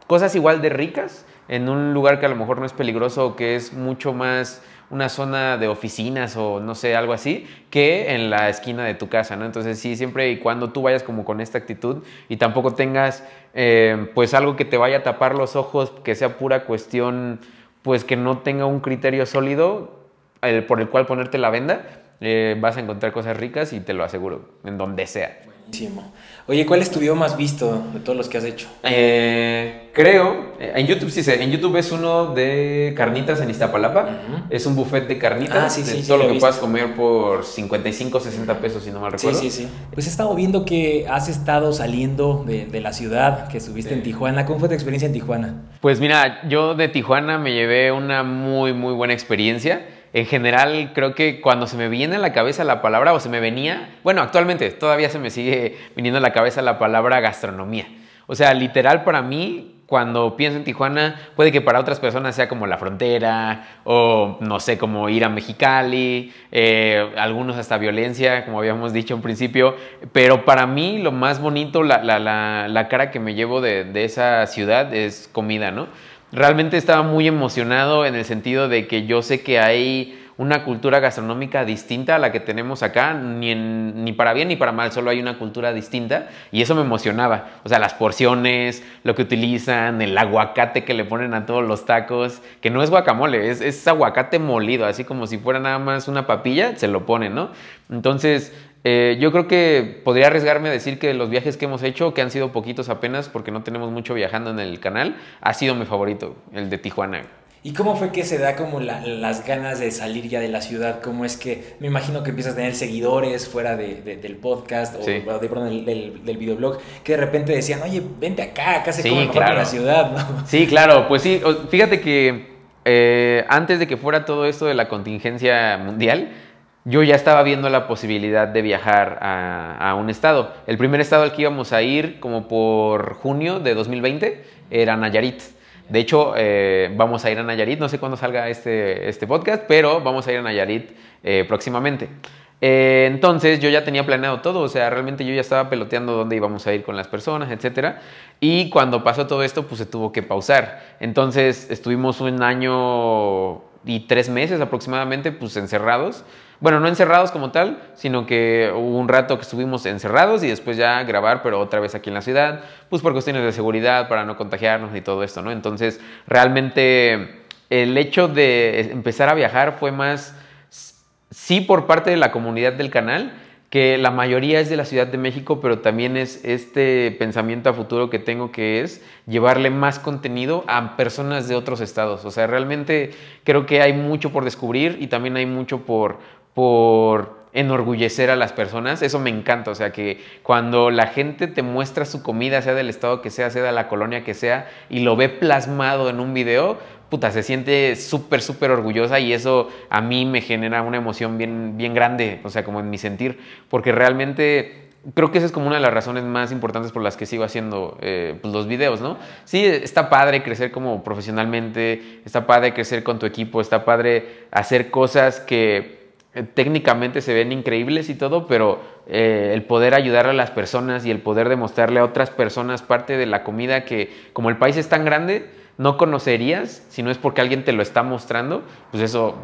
cosas igual de ricas en un lugar que a lo mejor no es peligroso que es mucho más una zona de oficinas o no sé, algo así, que en la esquina de tu casa, ¿no? Entonces sí, siempre y cuando tú vayas como con esta actitud y tampoco tengas eh, pues algo que te vaya a tapar los ojos, que sea pura cuestión, pues que no tenga un criterio sólido por el cual ponerte la venda, eh, vas a encontrar cosas ricas y te lo aseguro, en donde sea.
Buenísimo. Oye, ¿cuál es tu video más visto de todos los que has hecho?
Eh, creo, eh, en YouTube sí sé, en YouTube es uno de carnitas en Iztapalapa. Es un buffet de carnitas. Ah, sí, sí, todo lo que puedas comer por 55, 60 pesos, si no mal recuerdo.
Sí, sí, sí. Pues he estado viendo que has estado saliendo de, la ciudad, que estuviste en Tijuana. ¿Cómo fue tu experiencia en Tijuana?
Pues mira, yo de Tijuana me llevé una muy, muy buena experiencia en general creo que cuando se me viene a la cabeza la palabra, o se me venía, bueno, actualmente todavía se me sigue viniendo a la cabeza la palabra gastronomía. O sea, literal para mí, cuando pienso en Tijuana, puede que para otras personas sea como la frontera, o no sé, como ir a Mexicali, eh, algunos hasta violencia, como habíamos dicho en principio, pero para mí lo más bonito, la, la, cara que me llevo de, de esa ciudad es comida, ¿no? Realmente estaba muy emocionado en el sentido de que yo sé que hay una cultura gastronómica distinta a la que tenemos acá, ni, ni para bien ni para mal, solo hay una cultura distinta y eso me emocionaba. O sea, las porciones, lo que utilizan, el aguacate que le ponen a todos los tacos, que no es guacamole, es, es aguacate molido, así como si fuera nada más una papilla, se lo ponen, ¿no? Entonces, eh, yo creo que podría arriesgarme a decir que los viajes que hemos hecho, que han sido poquitos apenas porque no tenemos mucho viajando en el canal, ha sido mi favorito, el de Tijuana.
¿Y cómo fue que se da como las ganas de salir ya de la ciudad? ¿Cómo es que me imagino que empiezas a tener seguidores fuera del podcast o de, del, del, videoblog que de repente decían, oye, vente acá, acá se come claro. la ciudad, ¿no?
Sí, claro, pues sí, fíjate que eh, antes de que fuera todo esto de la contingencia mundial, yo ya estaba viendo la posibilidad de viajar a, un estado. El primer estado al que íbamos a ir como por junio de 2020 era Nayarit. De hecho, eh, vamos a ir a Nayarit, no sé cuándo salga este, este podcast, pero vamos a ir a Nayarit eh, próximamente. Eh, entonces yo ya tenía planeado todo, o sea, realmente yo ya estaba peloteando dónde íbamos a ir con las personas, etc. Y cuando pasó todo esto, pues se tuvo que pausar. Entonces estuvimos un año y tres meses aproximadamente, pues encerrados. Bueno, no encerrados como tal, sino que hubo un rato que estuvimos encerrados y después ya grabar, pero otra vez aquí en la ciudad, pues por cuestiones de seguridad, para no contagiarnos y todo esto, ¿no? Entonces, realmente el hecho de empezar a viajar fue más, sí por parte de la comunidad del canal, que la mayoría es de la Ciudad de México, pero también es este pensamiento a futuro que tengo que es llevarle más contenido a personas de otros estados. O sea, realmente creo que hay mucho por descubrir y también hay mucho por, por enorgullecer a las personas. Eso me encanta. O sea, que cuando la gente te muestra su comida, sea del estado que sea, sea de la colonia que sea, y lo ve plasmado en un video, puta, se siente súper, súper orgullosa y eso a mí me genera una emoción bien, bien grande, o sea, como en mi sentir, porque realmente creo que esa es como una de las razones más importantes por las que sigo haciendo eh, pues, los videos, ¿no? Sí, está padre crecer como profesionalmente, está padre crecer con tu equipo, está padre hacer cosas que técnicamente se ven increíbles y todo, pero eh, el poder ayudar a las personas y el poder demostrarle a otras personas parte de la comida que como el país es tan grande, no conocerías si no es porque alguien te lo está mostrando, pues eso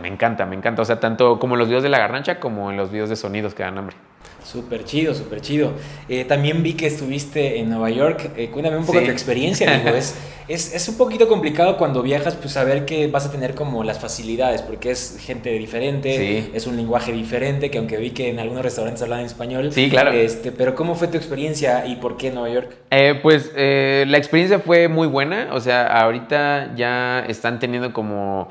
me encanta, me encanta. O sea, tanto como en los videos de la garnacha como en los videos de sonidos que dan hambre.
Súper chido, súper chido. Eh, también vi que estuviste en Nueva York. Eh, cuéntame un poco de tu experiencia, digo. Es, (laughs) es, es, un poquito complicado cuando viajas, pues saber que vas a tener como las facilidades, porque es gente diferente, es un lenguaje diferente, que aunque vi que en algunos restaurantes hablan en español.
Sí, claro.
Este, pero ¿cómo fue tu experiencia y por qué Nueva York?
Eh, pues la experiencia fue muy buena. O sea, ahorita ya están teniendo como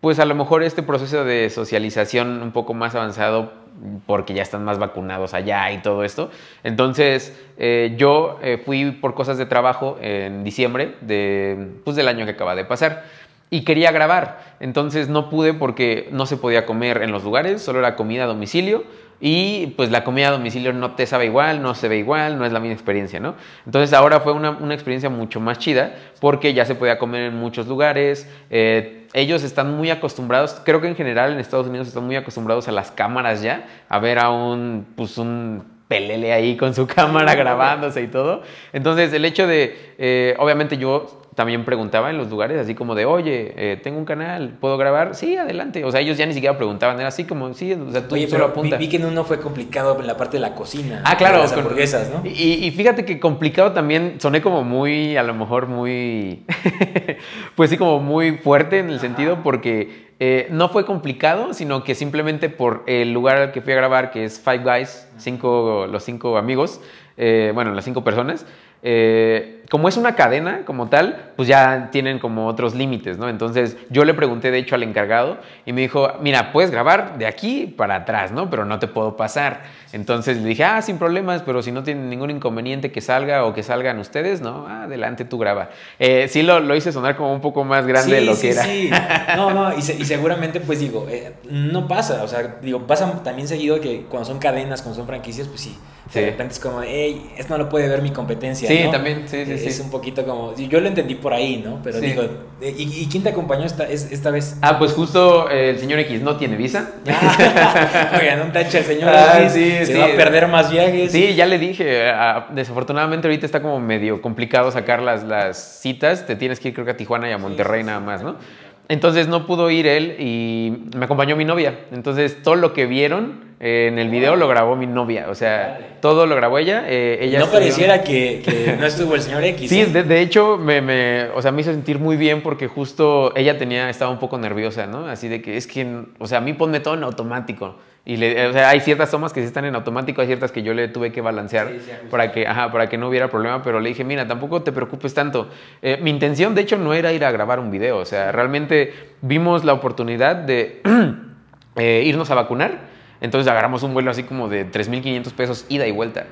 pues a lo mejor este proceso de socialización un poco más avanzado porque ya están más vacunados allá y todo esto. Entonces, eh, yo eh, fui por cosas de trabajo en diciembre de, pues, del año que acaba de pasar y quería grabar. Entonces no pude porque no se podía comer en los lugares, solo era comida a domicilio y pues la comida a domicilio no te sabe igual, no se ve igual, no es la misma experiencia, ¿no? Entonces ahora fue una, una experiencia mucho más chida porque ya se podía comer en muchos lugares. Eh, ellos están muy acostumbrados, creo que en general en Estados Unidos están muy acostumbrados a las cámaras ya, a ver a un, pues un pelele ahí con su (laughs) cámara grabándose y todo. Entonces el hecho de, eh, obviamente yo también preguntaba en los lugares, así como de, oye, eh, tengo un canal, ¿puedo grabar? Sí, adelante. O sea, ellos ya ni siquiera preguntaban, era así como, sí, o sea, tú
oye, solo apunta. Vi, que en uno fue complicado en la parte de la cocina.
Ah, claro.
las hamburguesas, ¿no?
Y, fíjate que complicado también, soné como muy, a lo mejor muy, (laughs) pues sí, como muy fuerte en el sentido porque eh, no fue complicado, sino que simplemente por el lugar al que fui a grabar, que es Five Guys, cinco, los cinco amigos, eh, bueno, las cinco personas, eh, como es una cadena como tal, pues ya tienen como otros límites, ¿no? Entonces yo le pregunté de hecho al encargado y me dijo, mira, puedes grabar de aquí para atrás, ¿no? Pero no te puedo pasar. Entonces le dije, ah, sin problemas, pero si no tienen ningún inconveniente que salga o que salgan ustedes, ¿no? adelante tú graba. Eh, sí lo, hice sonar como un poco más grande de lo que era. Sí,
no, no, y, y, seguramente pues digo, eh, no pasa, o sea, digo, pasa también seguido que cuando son cadenas, cuando son franquicias, pues sí de repente es como, hey, esto no lo puede ver mi competencia.
Sí, también, sí, sí,
Es un poquito como, yo lo entendí por ahí, ¿no? Pero digo, ¿y, quién te acompañó esta, esta vez?
Ah, pues justo el señor X no tiene visa. (laughs)
Oigan, un tache el señor (laughs) ah, X, sí, se va a perder más viajes.
Sí, ya le dije, desafortunadamente ahorita está como medio complicado sacar las, las citas, te tienes que ir creo que a Tijuana y a Monterrey nada más, ¿no? entonces no pudo ir él y me acompañó mi novia. Entonces todo lo que vieron eh, en el video lo grabó mi novia. O sea, todo lo grabó ella. Eh, ella
no pareciera que, que, no estuvo el señor X.
Sí, ¿eh? de, de, hecho me, me, o sea, me hizo sentir muy bien porque justo ella tenía, estaba un poco nerviosa, ¿no? Así de que es que, o sea, a mí ponme todo en automático. Y le, o sea, hay ciertas tomas que sí están en automático, hay ciertas que yo le tuve que balancear sí, sí, para, que, ajá, para que no hubiera problema, pero le dije, mira, tampoco te preocupes tanto. Eh, mi intención, de hecho, no era ir a grabar un video, o sea, realmente vimos la oportunidad de (clears throat) irnos a vacunar, entonces agarramos un vuelo así como de 3.500 pesos ida y vuelta.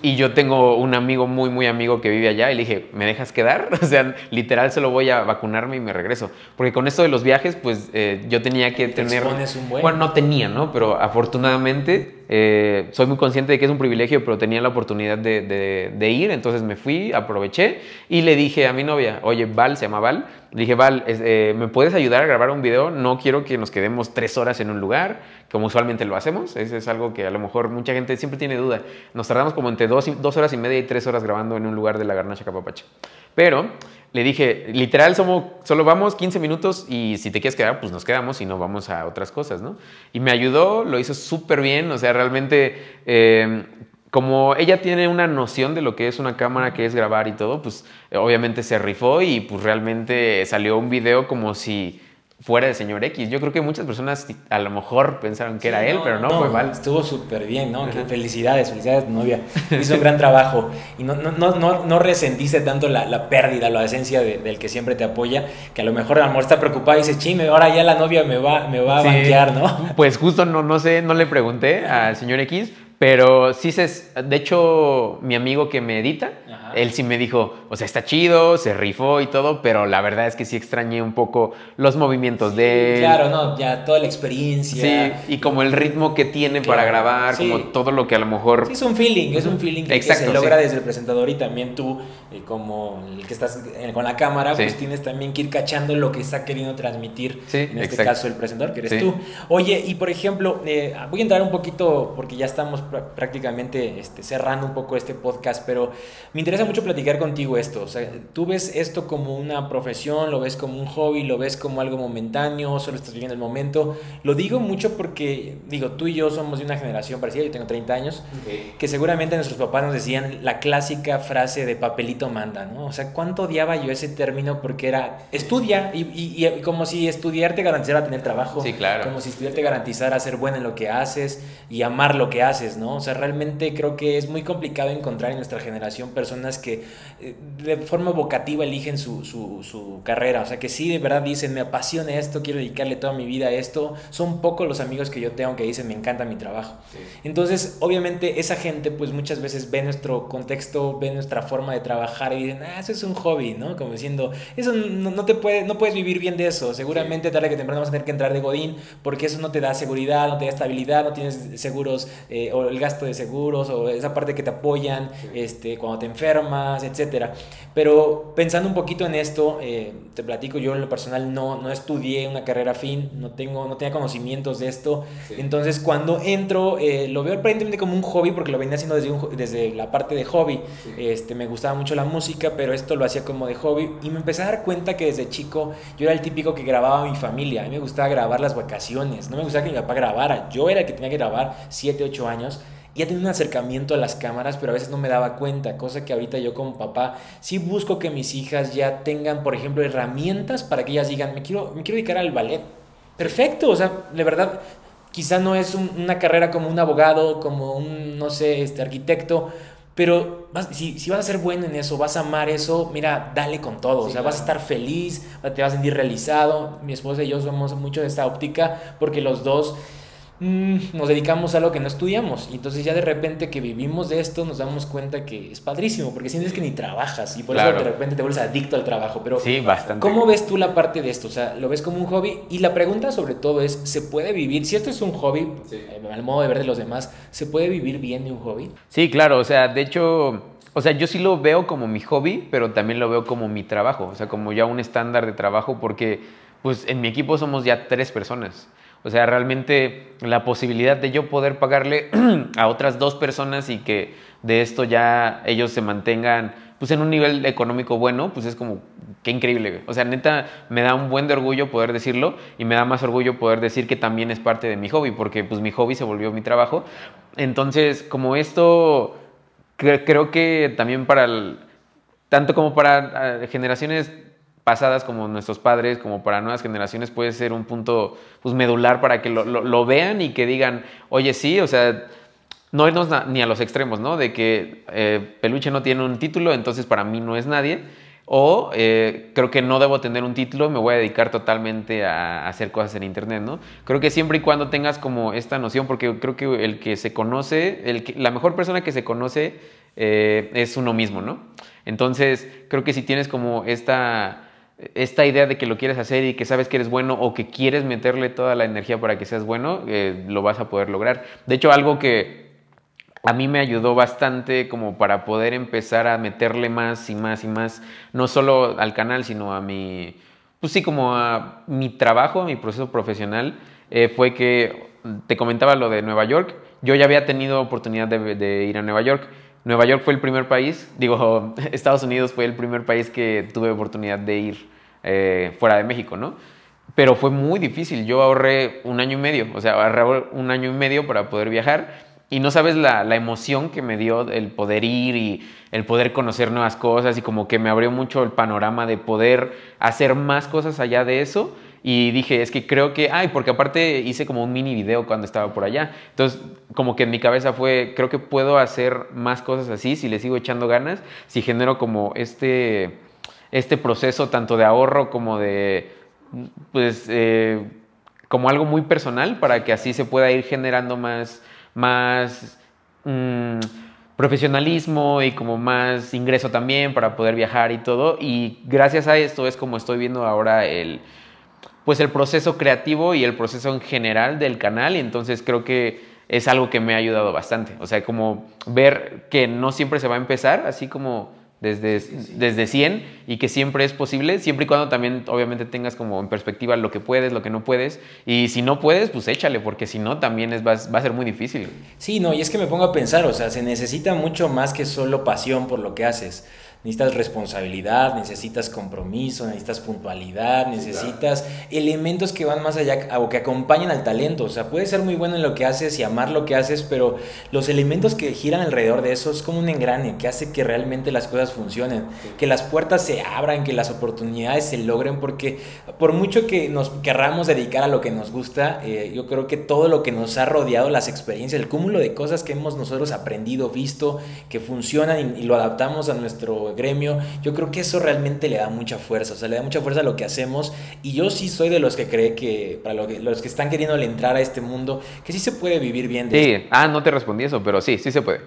Y yo tengo un amigo muy, muy amigo que vive allá y le dije, ¿me dejas quedar? (laughs) O sea, literal solo voy a vacunarme y me regreso. Porque con esto de los viajes, pues eh, yo tenía que
Te
tener...
Un buen.
Bueno, no tenía, ¿no? Pero afortunadamente eh, soy muy consciente de que es un privilegio, pero tenía la oportunidad de, ir, entonces me fui, aproveché y le dije a mi novia, oye, Val, se llama Val, le dije, Val, eh, ¿me puedes ayudar a grabar un video? No quiero que nos quedemos tres horas en un lugar, como usualmente lo hacemos, es algo que a lo mejor mucha gente siempre tiene duda. Nos tardamos como entre dos, dos horas y media y tres horas grabando en un lugar de la Garnacha Capapache. Pero le dije, literal, somos, solo vamos 15 minutos y si te quieres quedar, pues nos quedamos y no vamos a otras cosas, ¿no? Y me ayudó, lo hizo súper bien, o sea, realmente, eh, como ella tiene una noción de lo que es una cámara, que es grabar y todo, pues obviamente se rifó y pues realmente salió un video como si fuera de señor X. Yo creo que muchas personas a lo mejor pensaron que sí, era él,
no,
pero no,
no,
fue mal.
Estuvo súper bien, ¿no? Felicidades, felicidades novia. (laughs) Hizo un gran trabajo. Y no, no, no, no resentiste tanto la, la pérdida, la esencia de, del que siempre te apoya, que a lo mejor a lo mejor está preocupada y dice, chime, ahora ya la novia me va, me va a sí. banquear, ¿no? (laughs)
Pues justo no, no sé, no le pregunté al señor X, pero sí se... De hecho, mi amigo que me edita. Él sí me dijo, o sea, está chido, se rifó y todo, pero la verdad es que sí extrañé un poco los movimientos
sí,
de él.
Claro, no, ya toda la experiencia.
Sí, y como el ritmo que tiene claro, para grabar, sí. como todo lo que a lo mejor...
Sí, es un feeling, es un feeling que, Exacto, que se logra desde el presentador y también tú, eh, como el que estás eh, con la cámara, pues tienes también que ir cachando lo que está queriendo transmitir, en este Exacto. caso el presentador, que eres tú. Oye, y por ejemplo, eh, voy a entrar un poquito, porque ya estamos prácticamente este, cerrando un poco este podcast, pero me interesa mucho platicar contigo esto. O sea, tú ves esto como una profesión, lo ves como un hobby, lo ves como algo momentáneo, solo estás viviendo el momento. Lo digo mucho porque, digo, tú y yo somos de una generación parecida, yo tengo 30 años, okay. que seguramente nuestros papás nos decían la clásica frase de papelito manda, ¿no? O sea, ¿cuánto odiaba yo ese término? Porque era estudia y, y, y como si estudiar te garantizara tener trabajo.
Sí, claro.
Como si estudiar te garantizara ser bueno en lo que haces y amar lo que haces, ¿no? O sea, realmente creo que es muy complicado encontrar en nuestra generación personas que eh, de forma vocativa eligen su, su, su, carrera, o sea, que sí de verdad dicen, me apasiona esto, quiero dedicarle toda mi vida a esto. Son pocos los amigos que yo tengo que dicen, me encanta mi trabajo. Sí. Entonces, obviamente, esa gente, pues muchas veces ve nuestro contexto, ve nuestra forma de trabajar y dicen, ah, eso es un hobby, ¿no? Como diciendo, eso no, no te puede, no puedes vivir bien de eso. Seguramente, sí. tarde que temprano vas a tener que entrar de Godín, porque eso no te da seguridad, no te da estabilidad, no tienes seguros eh, o el gasto de seguros o esa parte que te apoyan sí. este, cuando te enfermas, etcétera. Pero pensando un poquito en esto, eh, te platico, yo en lo personal no, no estudié una carrera fin, no, tengo, no tenía conocimientos de esto. Sí. Entonces, cuando entro, eh, lo veo aparentemente como un hobby, porque lo venía haciendo desde, un, desde la parte de hobby. Este, me gustaba mucho la música, pero esto lo hacía como de hobby. Y me empecé a dar cuenta que desde chico yo era el típico que grababa a mi familia. A mí me gustaba grabar las vacaciones, no me gustaba que mi papá grabara. Yo era el que tenía que grabar 7, 8 años ya tenía un acercamiento a las cámaras, pero a veces no me daba cuenta, cosa que ahorita yo como papá sí busco que mis hijas ya tengan, por ejemplo, herramientas para que ellas digan, me quiero, me quiero dedicar al ballet. Perfecto, o sea, de verdad, quizá no es un, una carrera como un abogado, como un, no sé, este arquitecto, pero vas, si, si, vas a ser bueno en eso, vas a amar eso, mira, dale con todo. Sí, o sea, claro. vas a estar feliz, te vas a sentir realizado. Mi esposa y yo somos mucho de esta óptica porque los dos mmm, nos dedicamos a algo que no estudiamos. Y entonces ya de repente que vivimos de esto nos damos cuenta que es padrísimo, porque sientes que ni trabajas y por claro. eso de repente te vuelves adicto al trabajo. Pero
sí, bastante.
¿cómo ves tú la parte de esto? O sea, ¿lo ves como un hobby? Y la pregunta sobre todo es, ¿se puede vivir? Si esto es un hobby, sí. eh, al modo de ver de los demás, ¿se puede vivir bien de un hobby?
Sí, claro. O sea, de hecho... O sea, yo sí lo veo como mi hobby, pero también lo veo como mi trabajo, o sea, como ya un estándar de trabajo, porque pues en mi equipo somos ya tres personas. O sea, realmente la posibilidad de yo poder pagarle (clears throat) a otras dos personas y que de esto ya ellos se mantengan pues en un nivel económico bueno, pues es como, qué increíble. O sea, neta, me da un buen de orgullo poder decirlo y me da más orgullo poder decir que también es parte de mi hobby, porque pues mi hobby se volvió mi trabajo. Entonces, como esto, creo que también para, el, tanto como para eh, generaciones pasadas como nuestros padres, como para nuevas generaciones, puede ser un punto pues, medular para que lo, vean y que digan, oye, sí, o sea, no irnos ni a los extremos, ¿no? De que eh, Peluche no tiene un título, entonces para mí no es nadie. O eh, creo que no debo tener un título, me voy a dedicar totalmente a, hacer cosas en Internet, ¿no? Creo que siempre y cuando tengas como esta noción, porque creo que el que se conoce, la mejor persona que se conoce eh, es uno mismo, ¿no? Entonces, creo que si tienes como esta esta idea de que lo quieres hacer y que sabes que eres bueno o que quieres meterle toda la energía para que seas bueno, eh, lo vas a poder lograr. De hecho, algo que a mí me ayudó bastante como para poder empezar a meterle más y más y más, no solo al canal, sino a mi, pues sí, como a mi trabajo, a mi proceso profesional, eh, fue que te comentaba lo de Nueva York. Yo ya había tenido oportunidad de ir a Nueva York Nueva York fue el primer país, digo, (laughs) Estados Unidos fue el primer país que tuve oportunidad de ir eh, fuera de México, ¿no? Pero fue muy difícil. Yo ahorré un año y medio, o sea, ahorré un año y medio para poder viajar. Y no sabes la, la, emoción que me dio el poder ir y el poder conocer nuevas cosas y como que me abrió mucho el panorama de poder hacer más cosas allá de eso y dije, es que creo que, ay, porque aparte hice como un mini video cuando estaba por allá. Entonces, como que en mi cabeza fue, creo que puedo hacer más cosas así si le sigo echando ganas, si genero como este, este proceso tanto de ahorro como de, pues, eh, como algo muy personal para que así se pueda ir generando más, más mm, profesionalismo y como más ingreso también para poder viajar y todo. Y gracias a esto es como estoy viendo ahora el pues el proceso creativo y el proceso en general del canal y entonces creo que es algo que me ha ayudado bastante. O sea, como ver que no siempre se va a empezar, así como desde, desde 100 y que siempre es posible, siempre y cuando también obviamente tengas como en perspectiva lo que puedes, lo que no puedes. Y si no puedes, pues échale, porque si no también es, va, va a ser muy difícil.
Sí, no, y es que me pongo a pensar, o sea, se necesita mucho más que solo pasión por lo que haces necesitas responsabilidad, necesitas compromiso, necesitas puntualidad, necesitas elementos que van más allá o que acompañan al talento. O sea, puedes ser muy bueno en lo que haces y amar lo que haces, pero los elementos que giran alrededor de eso es como un engrane que hace que realmente las cosas funcionen, que las puertas se abran, que las oportunidades se logren, porque por mucho que nos querramos dedicar a lo que nos gusta, eh, yo creo que todo lo que nos ha rodeado, las experiencias, el cúmulo de cosas que hemos nosotros aprendido, visto, que funcionan y lo adaptamos a nuestro gremio, yo creo que eso realmente le da mucha fuerza, o sea, le da mucha fuerza a lo que hacemos y yo sí soy de los que cree que, para los que están queriendo entrar a este mundo, que sí se puede vivir bien.
sí, ah, no te respondí eso, pero sí, sí se puede.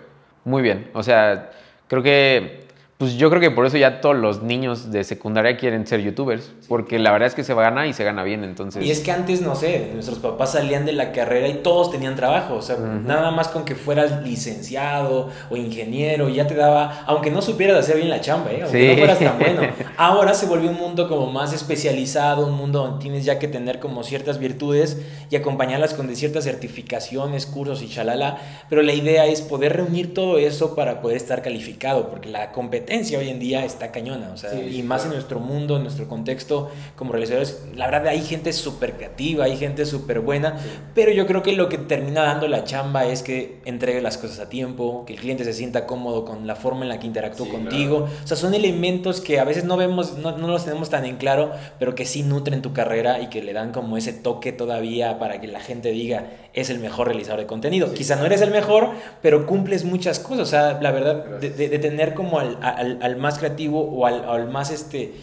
Muy bien, o sea, creo que pues yo creo que por eso ya todos los niños de secundaria quieren ser youtubers, porque la verdad es que se gana y se gana bien, entonces...
Y es que antes, no sé, nuestros papás salían de la carrera y todos tenían trabajo, o sea, nada más con que fueras licenciado o ingeniero, ya te daba, aunque no supieras hacer bien la chamba, ¿eh? aunque no fueras tan bueno. (laughs) Ahora se volvió un mundo como más especializado, un mundo donde tienes ya que tener como ciertas virtudes y acompañarlas con ciertas certificaciones, cursos y chalala, pero la idea es poder reunir todo eso para poder estar calificado, porque la competencia hoy en día está cañona, o sea, y más en nuestro mundo, en nuestro contexto como realizadores, la verdad hay gente súper creativa, hay gente súper buena, pero yo creo que lo que termina dando la chamba es que entregue las cosas a tiempo, que el cliente se sienta cómodo con la forma en la que interactúa contigo, o sea, son elementos que a veces no vemos, no, no los tenemos tan en claro, pero que sí nutren tu carrera y que le dan como ese toque todavía para que la gente diga, es el mejor realizador de contenido. Quizá no eres el mejor, pero cumples muchas cosas, o sea, la verdad, de, de, tener como al al, más creativo o al, al, más este,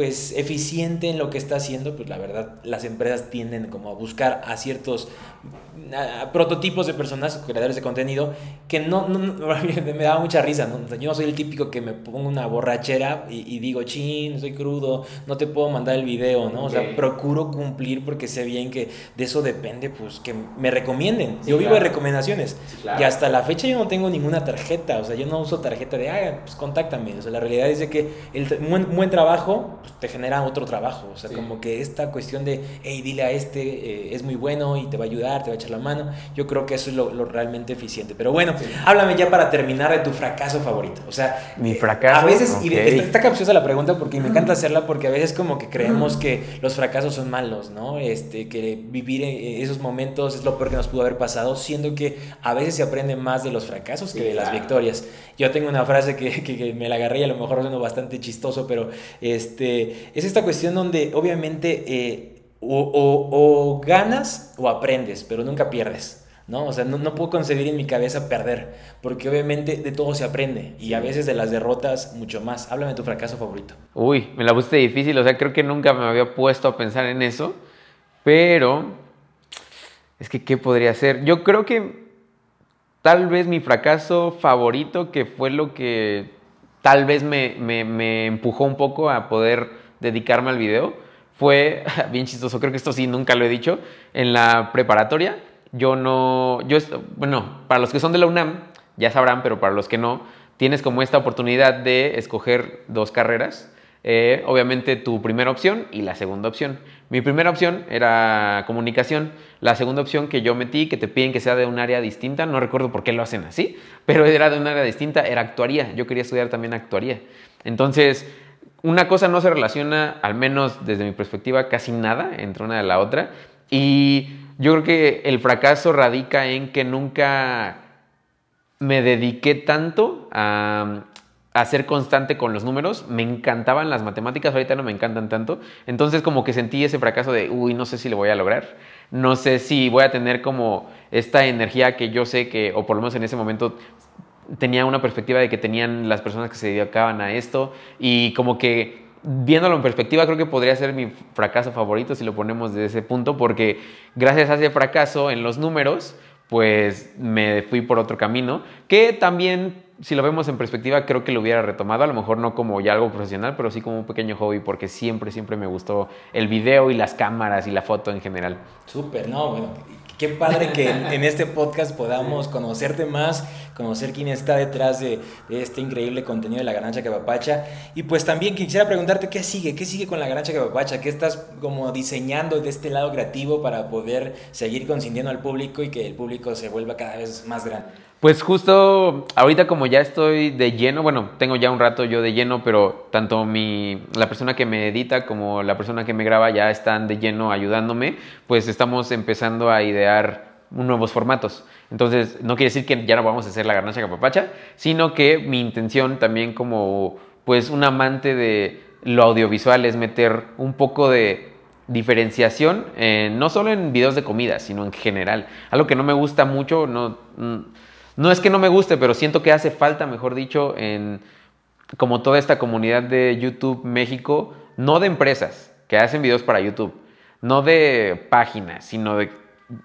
pues, eficiente en lo que está haciendo, pues la verdad las empresas tienden como a buscar a ciertos prototipos de personas, creadores de contenido, que no, (laughs) me da mucha risa. ¿no? Yo no soy el típico que me pongo una borrachera y, digo, chin, soy crudo, no te puedo mandar el video, ¿no? O sea, procuro cumplir porque sé bien que de eso depende, pues que me recomienden. yo vivo de recomendaciones. Y hasta la fecha yo no tengo ninguna tarjeta, o sea, yo no uso tarjeta de, ah, pues contáctame. O sea, la realidad es que el buen, buen trabajo pues, te genera otro trabajo. O sea, como que esta cuestión de, hey, dile a este, eh, es muy bueno y te va a ayudar, te va a echar la mano, yo creo que eso es lo, realmente eficiente. Pero bueno, háblame ya para terminar de tu fracaso favorito. O sea,
mi fracaso.
A veces, y está, capciosa la pregunta porque me encanta hacerla porque a veces como que creemos que los fracasos son malos, ¿no? Este, que vivir esos momentos es lo peor que nos pudo haber pasado, siendo que a veces se aprende más de los fracasos que de las victorias. Yo tengo una frase que, que, me la agarré y a lo mejor suena bastante chistoso, pero este, es esta cuestión donde obviamente eh, o, ganas o aprendes, pero nunca pierdes. ¿no? O sea, no, no, puedo concebir en mi cabeza perder, porque obviamente de todo se aprende y a veces de las derrotas mucho más. Háblame de tu fracaso favorito.
Uy, me la puse difícil, o sea, creo que nunca me había puesto a pensar en eso, pero es que, ¿qué podría ser? Yo creo que tal vez mi fracaso favorito, que fue lo que tal vez me, me, empujó un poco a poder dedicarme al video, fue, (laughs) bien chistoso, creo que esto sí nunca lo he dicho, en la preparatoria, yo no, yo, bueno, para los que son de la UNAM, ya sabrán, pero para los que no, tienes como esta oportunidad de escoger dos carreras. Eh, obviamente tu primera opción y la segunda opción. Mi primera opción era comunicación. La segunda opción que yo metí, que te piden que sea de un área distinta, no recuerdo por qué lo hacen así, (laughs) pero era de un área distinta, era actuaría. Yo quería estudiar también actuaría. Entonces, una cosa no se relaciona, al menos desde mi perspectiva, casi nada entre una y la otra. Y yo creo que el fracaso radica en que nunca me dediqué tanto a, a ser constante con los números. Me encantaban las matemáticas, ahorita no me encantan tanto. Entonces como que sentí ese fracaso de, uy, no sé si lo voy a lograr. No sé si voy a tener como esta energía que yo sé que, o por lo menos en ese momento tenía una perspectiva de que tenían las personas que se dedicaban a esto. Y como que viéndolo en perspectiva, creo que podría ser mi fracaso favorito si lo ponemos desde ese punto, porque gracias a ese fracaso en los números, pues me fui por otro camino, que también si lo vemos en perspectiva, creo que lo hubiera retomado, a lo mejor no como ya algo profesional, pero sí como un pequeño hobby, porque siempre, siempre me gustó el video y las cámaras y la foto en general.
Súper, no, bueno, qué padre que en, este podcast podamos conocerte más, conocer quién está detrás de, este increíble contenido de la Ganancia Capapacha. Y pues también quisiera preguntarte qué sigue, qué sigue con la Ganancia Capapacha, qué estás como diseñando de este lado creativo para poder seguir consintiendo al público y que el público se vuelva cada vez más grande.
Pues justo ahorita como ya estoy de lleno, bueno, tengo ya un rato yo de lleno, pero tanto mi, la persona que me edita como la persona que me graba ya están de lleno ayudándome, pues estamos empezando a idear nuevos formatos. Entonces, no quiere decir que ya no vamos a hacer la ganancia capapacha, sino que mi intención también como pues un amante de lo audiovisual es meter un poco de diferenciación, no solo en videos de comida, sino en general. Algo que no me gusta mucho, no no es que no me guste, pero siento que hace falta, mejor dicho, en como toda esta comunidad de YouTube México, no de empresas que hacen videos para YouTube, no de páginas, sino de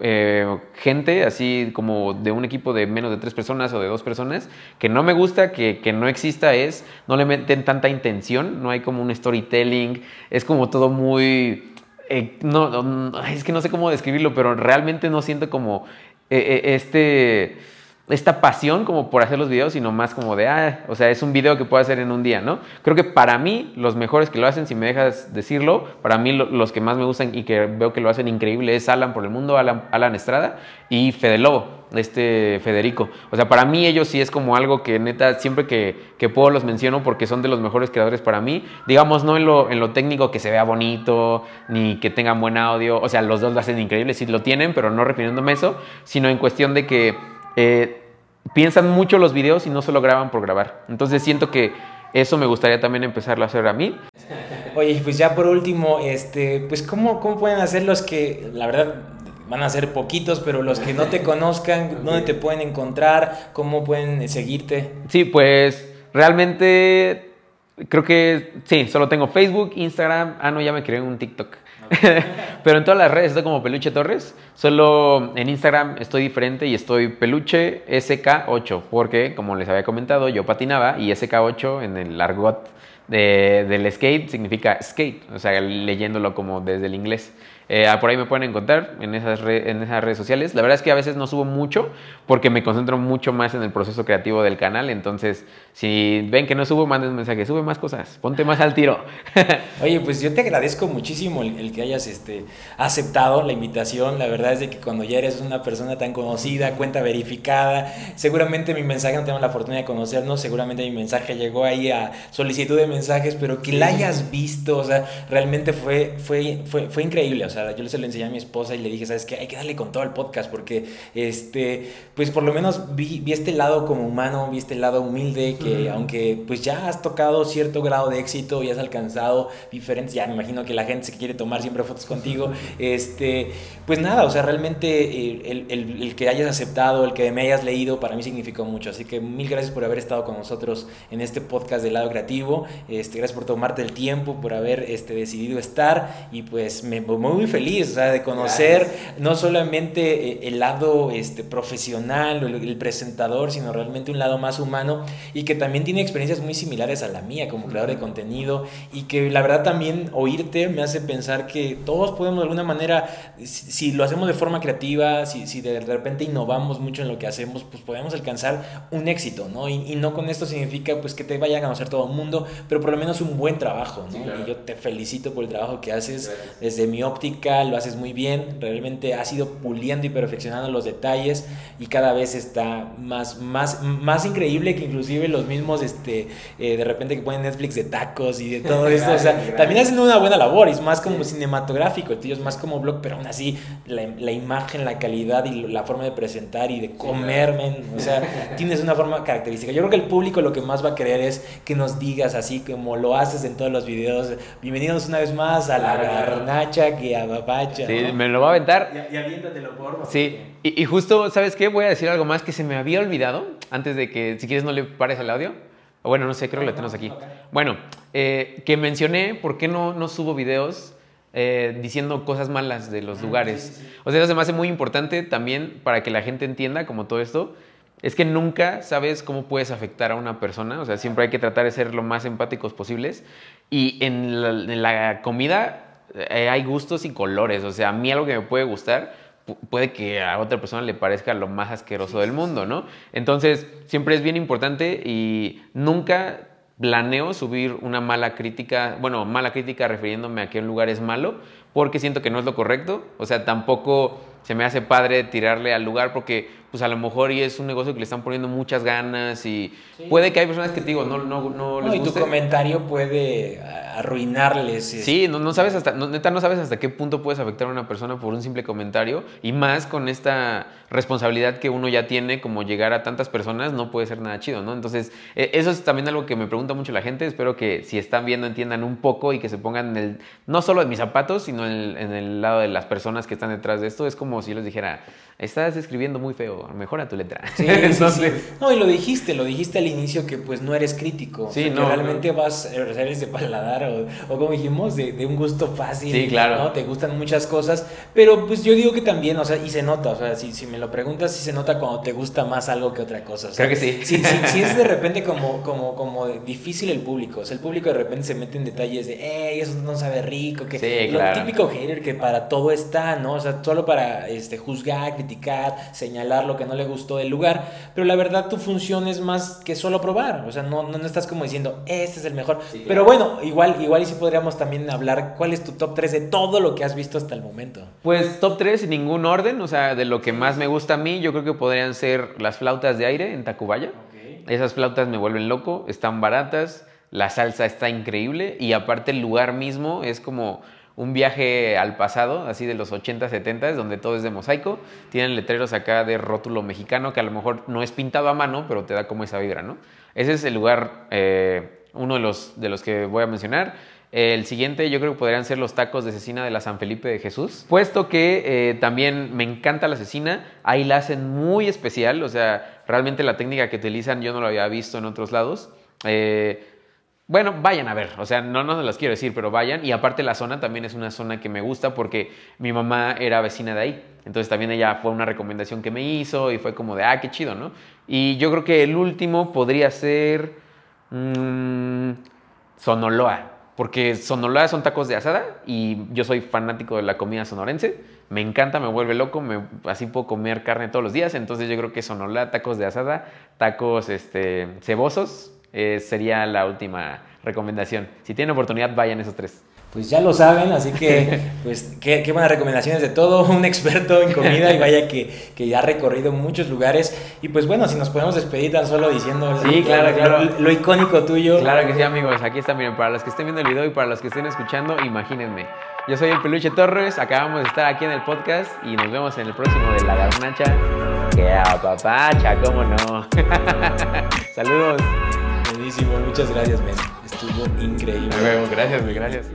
eh, gente así como de un equipo de menos de tres personas o de dos personas, que no me gusta, que, no exista es, no le meten tanta intención, no hay como un storytelling, es como todo muy... Eh, no, es que no sé cómo describirlo, pero realmente no siento como eh, este esta pasión como por hacer los videos, sino más como de, ah, o sea, es un video que puedo hacer en un día, ¿no? Creo que para mí, los mejores que lo hacen, si me dejas decirlo, para mí los que más me gustan y que veo que lo hacen increíble es Alan por el Mundo, Alan, Estrada y Fede Lobo, este Federico. O sea, para mí ellos sí es como algo que neta, siempre que, que puedo los menciono porque son de los mejores creadores para mí. Digamos, no en lo, en lo técnico que se vea bonito, ni que tengan buen audio, o sea, los dos lo hacen increíble, sí lo tienen, pero no refiriéndome a eso, sino en cuestión de que eh, piensan mucho los videos y no solo graban por grabar. Entonces siento que eso me gustaría también empezarlo a hacer a mí.
Oye, pues ya por último, este, pues ¿cómo, cómo pueden hacer los que, la verdad, van a ser poquitos, pero los que no te conozcan, (laughs) ¿dónde te pueden encontrar? ¿Cómo pueden seguirte?
Sí, pues realmente creo que sí, solo tengo Facebook, Instagram. Ah, no, ya me creé un TikTok. (laughs) Pero en todas las redes estoy como Peluche Torres. Solo en Instagram estoy diferente y estoy Peluche SK8. Porque, como les había comentado, yo patinaba y SK8 en el argot del skate significa skate. O sea, leyéndolo como desde el inglés. Eh, por ahí me pueden encontrar en esas, en esas redes sociales. La verdad es que a veces no subo mucho porque me concentro mucho más en el proceso creativo del canal. Entonces, si ven que no subo, manden un mensaje, sube más cosas, ponte más al tiro. (laughs)
Oye, pues yo te agradezco muchísimo el, que hayas este, aceptado la invitación. La verdad es de que cuando ya eres una persona tan conocida, cuenta verificada, seguramente mi mensaje no tenemos la fortuna de conocernos, seguramente mi mensaje llegó ahí a solicitud de mensajes, pero que la hayas visto, o sea, realmente fue, fue, fue, fue increíble. O sea, yo se lo enseñé a mi esposa y le dije, ¿sabes qué? Hay que darle con todo el podcast porque, este, pues por lo menos vi, vi este lado como humano, vi este lado humilde que aunque pues ya has tocado cierto grado de éxito y has alcanzado diferentes, ya me imagino que la gente se quiere tomar siempre fotos contigo, este, pues nada, o sea, realmente eh, el, el, el, que hayas aceptado, el que me hayas leído, para mí significó mucho. Así que mil gracias por haber estado con nosotros en este podcast del lado creativo. Este, gracias por tomarte el tiempo, por haber este, decidido estar y pues me voy muy feliz o sea, de conocer no solamente eh, el lado este, profesional o el, presentador, sino realmente un lado más humano y que también tiene experiencias muy similares a la mía como creador de contenido y que la verdad también oírte me hace pensar que todos podemos de alguna manera, si, lo hacemos de forma creativa, si, si, de repente innovamos mucho en lo que hacemos, pues podemos alcanzar un éxito, ¿no? Y, no con esto significa pues que te vaya a conocer todo el mundo, pero por lo menos un buen trabajo, ¿no? Y yo te felicito por el trabajo que haces desde mi óptica, lo haces muy bien, realmente has ido puliendo y perfeccionando los detalles y cada vez está más, más, más increíble que inclusive los mismos, este, eh, de repente que ponen Netflix de tacos y de todo (laughs) esto, o sea, también hacen una buena labor, es más como cinematográfico, el tuyo es más como blog, pero aún así la, la, imagen, la calidad y la forma de presentar y de comer, o sea, (laughs) tienes una forma característica. Yo creo que el público lo que más va a querer es que nos digas así como lo haces en todos los videos, bienvenidos una vez más a la garnacha que
Sí, me lo va a aventar.
Y, aviéntatelo, por
Sí, y, y, justo, ¿sabes qué? Voy a decir algo más que se me había olvidado antes de que, si quieres, no le pares al audio. O bueno, no sé, creo que lo tenemos aquí. Bueno, eh, que mencioné por qué no, no subo videos eh, diciendo cosas malas de los ah, lugares. O sea, eso se me hace muy importante también para que la gente entienda como todo esto. Es que nunca sabes cómo puedes afectar a una persona. O sea, siempre hay que tratar de ser lo más empáticos posibles. Y en la, en la comida eh, hay gustos y colores. O sea, a mí algo que me puede gustar puede que a otra persona le parezca lo más asqueroso del mundo, ¿no? Entonces, siempre es bien importante y nunca planeo subir una mala crítica, bueno, mala crítica refiriéndome a que un lugar es malo, porque siento que no es lo correcto, o sea, tampoco se me hace padre tirarle al lugar porque pues a lo mejor y es un negocio que le están poniendo muchas ganas y puede que hay personas que te digo, no, no, no les
Y tu comentario puede arruinarles.
Sí, no, no sabes hasta, neta no sabes hasta qué punto puedes afectar a una persona por un simple comentario y más con esta responsabilidad que uno ya tiene como llegar a tantas personas no puede ser nada chido, ¿no? Entonces, e, eso es también algo que me pregunta mucho la gente, espero que si están viendo entiendan un poco y que se pongan en el, no solo en mis zapatos, sino en en el lado de las personas que están detrás de esto, es como si yo les dijera, estás escribiendo muy feo, mejora tu letra. (laughs)
Sí, Entonces... No, y lo dijiste, lo dijiste al inicio que pues no eres crítico. Sí, no, que realmente vas, eres de paladar o, o como dijimos, de, de, un gusto fácil.
Sí, claro.
¿no? Te gustan muchas cosas, pero pues yo digo que también, o sea, y se nota, o sea, si, si me lo preguntas, sí se nota cuando te gusta más algo que otra cosa.
Creo que sí.
Sí, sí, sí es de (laughs) repente como, como, como difícil el público, o sea, el público de repente se mete en detalles de, hey, eso no sabe rico, que
sí,
lo típico hater que para todo está, ¿no? O sea, solo para este, juzgar, criticar, señalar lo que no le gustó del lugar, pero la verdad tu función es más que solo probar, o sea, no, no, estás como diciendo, este es el mejor, pero bueno, igual, igual y si podríamos también hablar, ¿cuál es tu top 3 de todo lo que has visto hasta el momento?
Pues top 3 sin ningún orden, o sea, de lo que más me gusta a mí, yo creo que podrían ser las flautas de aire en Tacubaya. Esas flautas me vuelven loco, están baratas, la salsa está increíble y aparte el lugar mismo es como un viaje al pasado, así de los 80, 70, donde todo es de mosaico. Tienen letreros acá de rótulo mexicano que a lo mejor no es pintado a mano, pero te da como esa vibra, ¿no? Ese es el lugar, eh, uno de los, de los que voy a mencionar. El siguiente yo creo que podrían ser los tacos de cecina de la San Felipe de Jesús. Puesto que eh, también me encanta la cecina, ahí la hacen muy especial, o sea, realmente la técnica que utilizan yo no lo había visto en otros lados. Eh, bueno, vayan a ver, o sea, no, no las quiero decir, pero vayan. Y aparte la zona también es una zona que me gusta porque mi mamá era vecina de ahí. Entonces también ella fue una recomendación que me hizo y fue como de, ah, qué chido, ¿no? Y yo creo que el último podría ser mmm, Sonoloa. porque Sonolá son tacos de asada y yo soy fanático de la comida sonorense. Me encanta, me vuelve loco, así puedo comer carne todos los días. Entonces yo creo que Sonolá, tacos de asada, tacos este, cebosos, eh, sería la última recomendación. Si tienen oportunidad, vayan esos tres
pues ya lo saben, así que (laughs) pues qué, buenas recomendaciones de todo, (laughs) un experto en comida y vaya que, que, ya ha recorrido muchos lugares y pues bueno, si nos podemos despedir tan solo diciendo
sí, claro, claro.
Lo, icónico tuyo.
Claro que sí amigos, aquí está, miren, para los que estén viendo el video y para los que estén escuchando, imagínense. Yo soy el Peluche Torres, acabamos de estar aquí en el podcast y nos vemos en el próximo de La Garnacha. Que papacha, cómo no. (laughs) Saludos.
Buenísimo, muchas gracias, men. Estuvo increíble.
Vemos, gracias, gracias.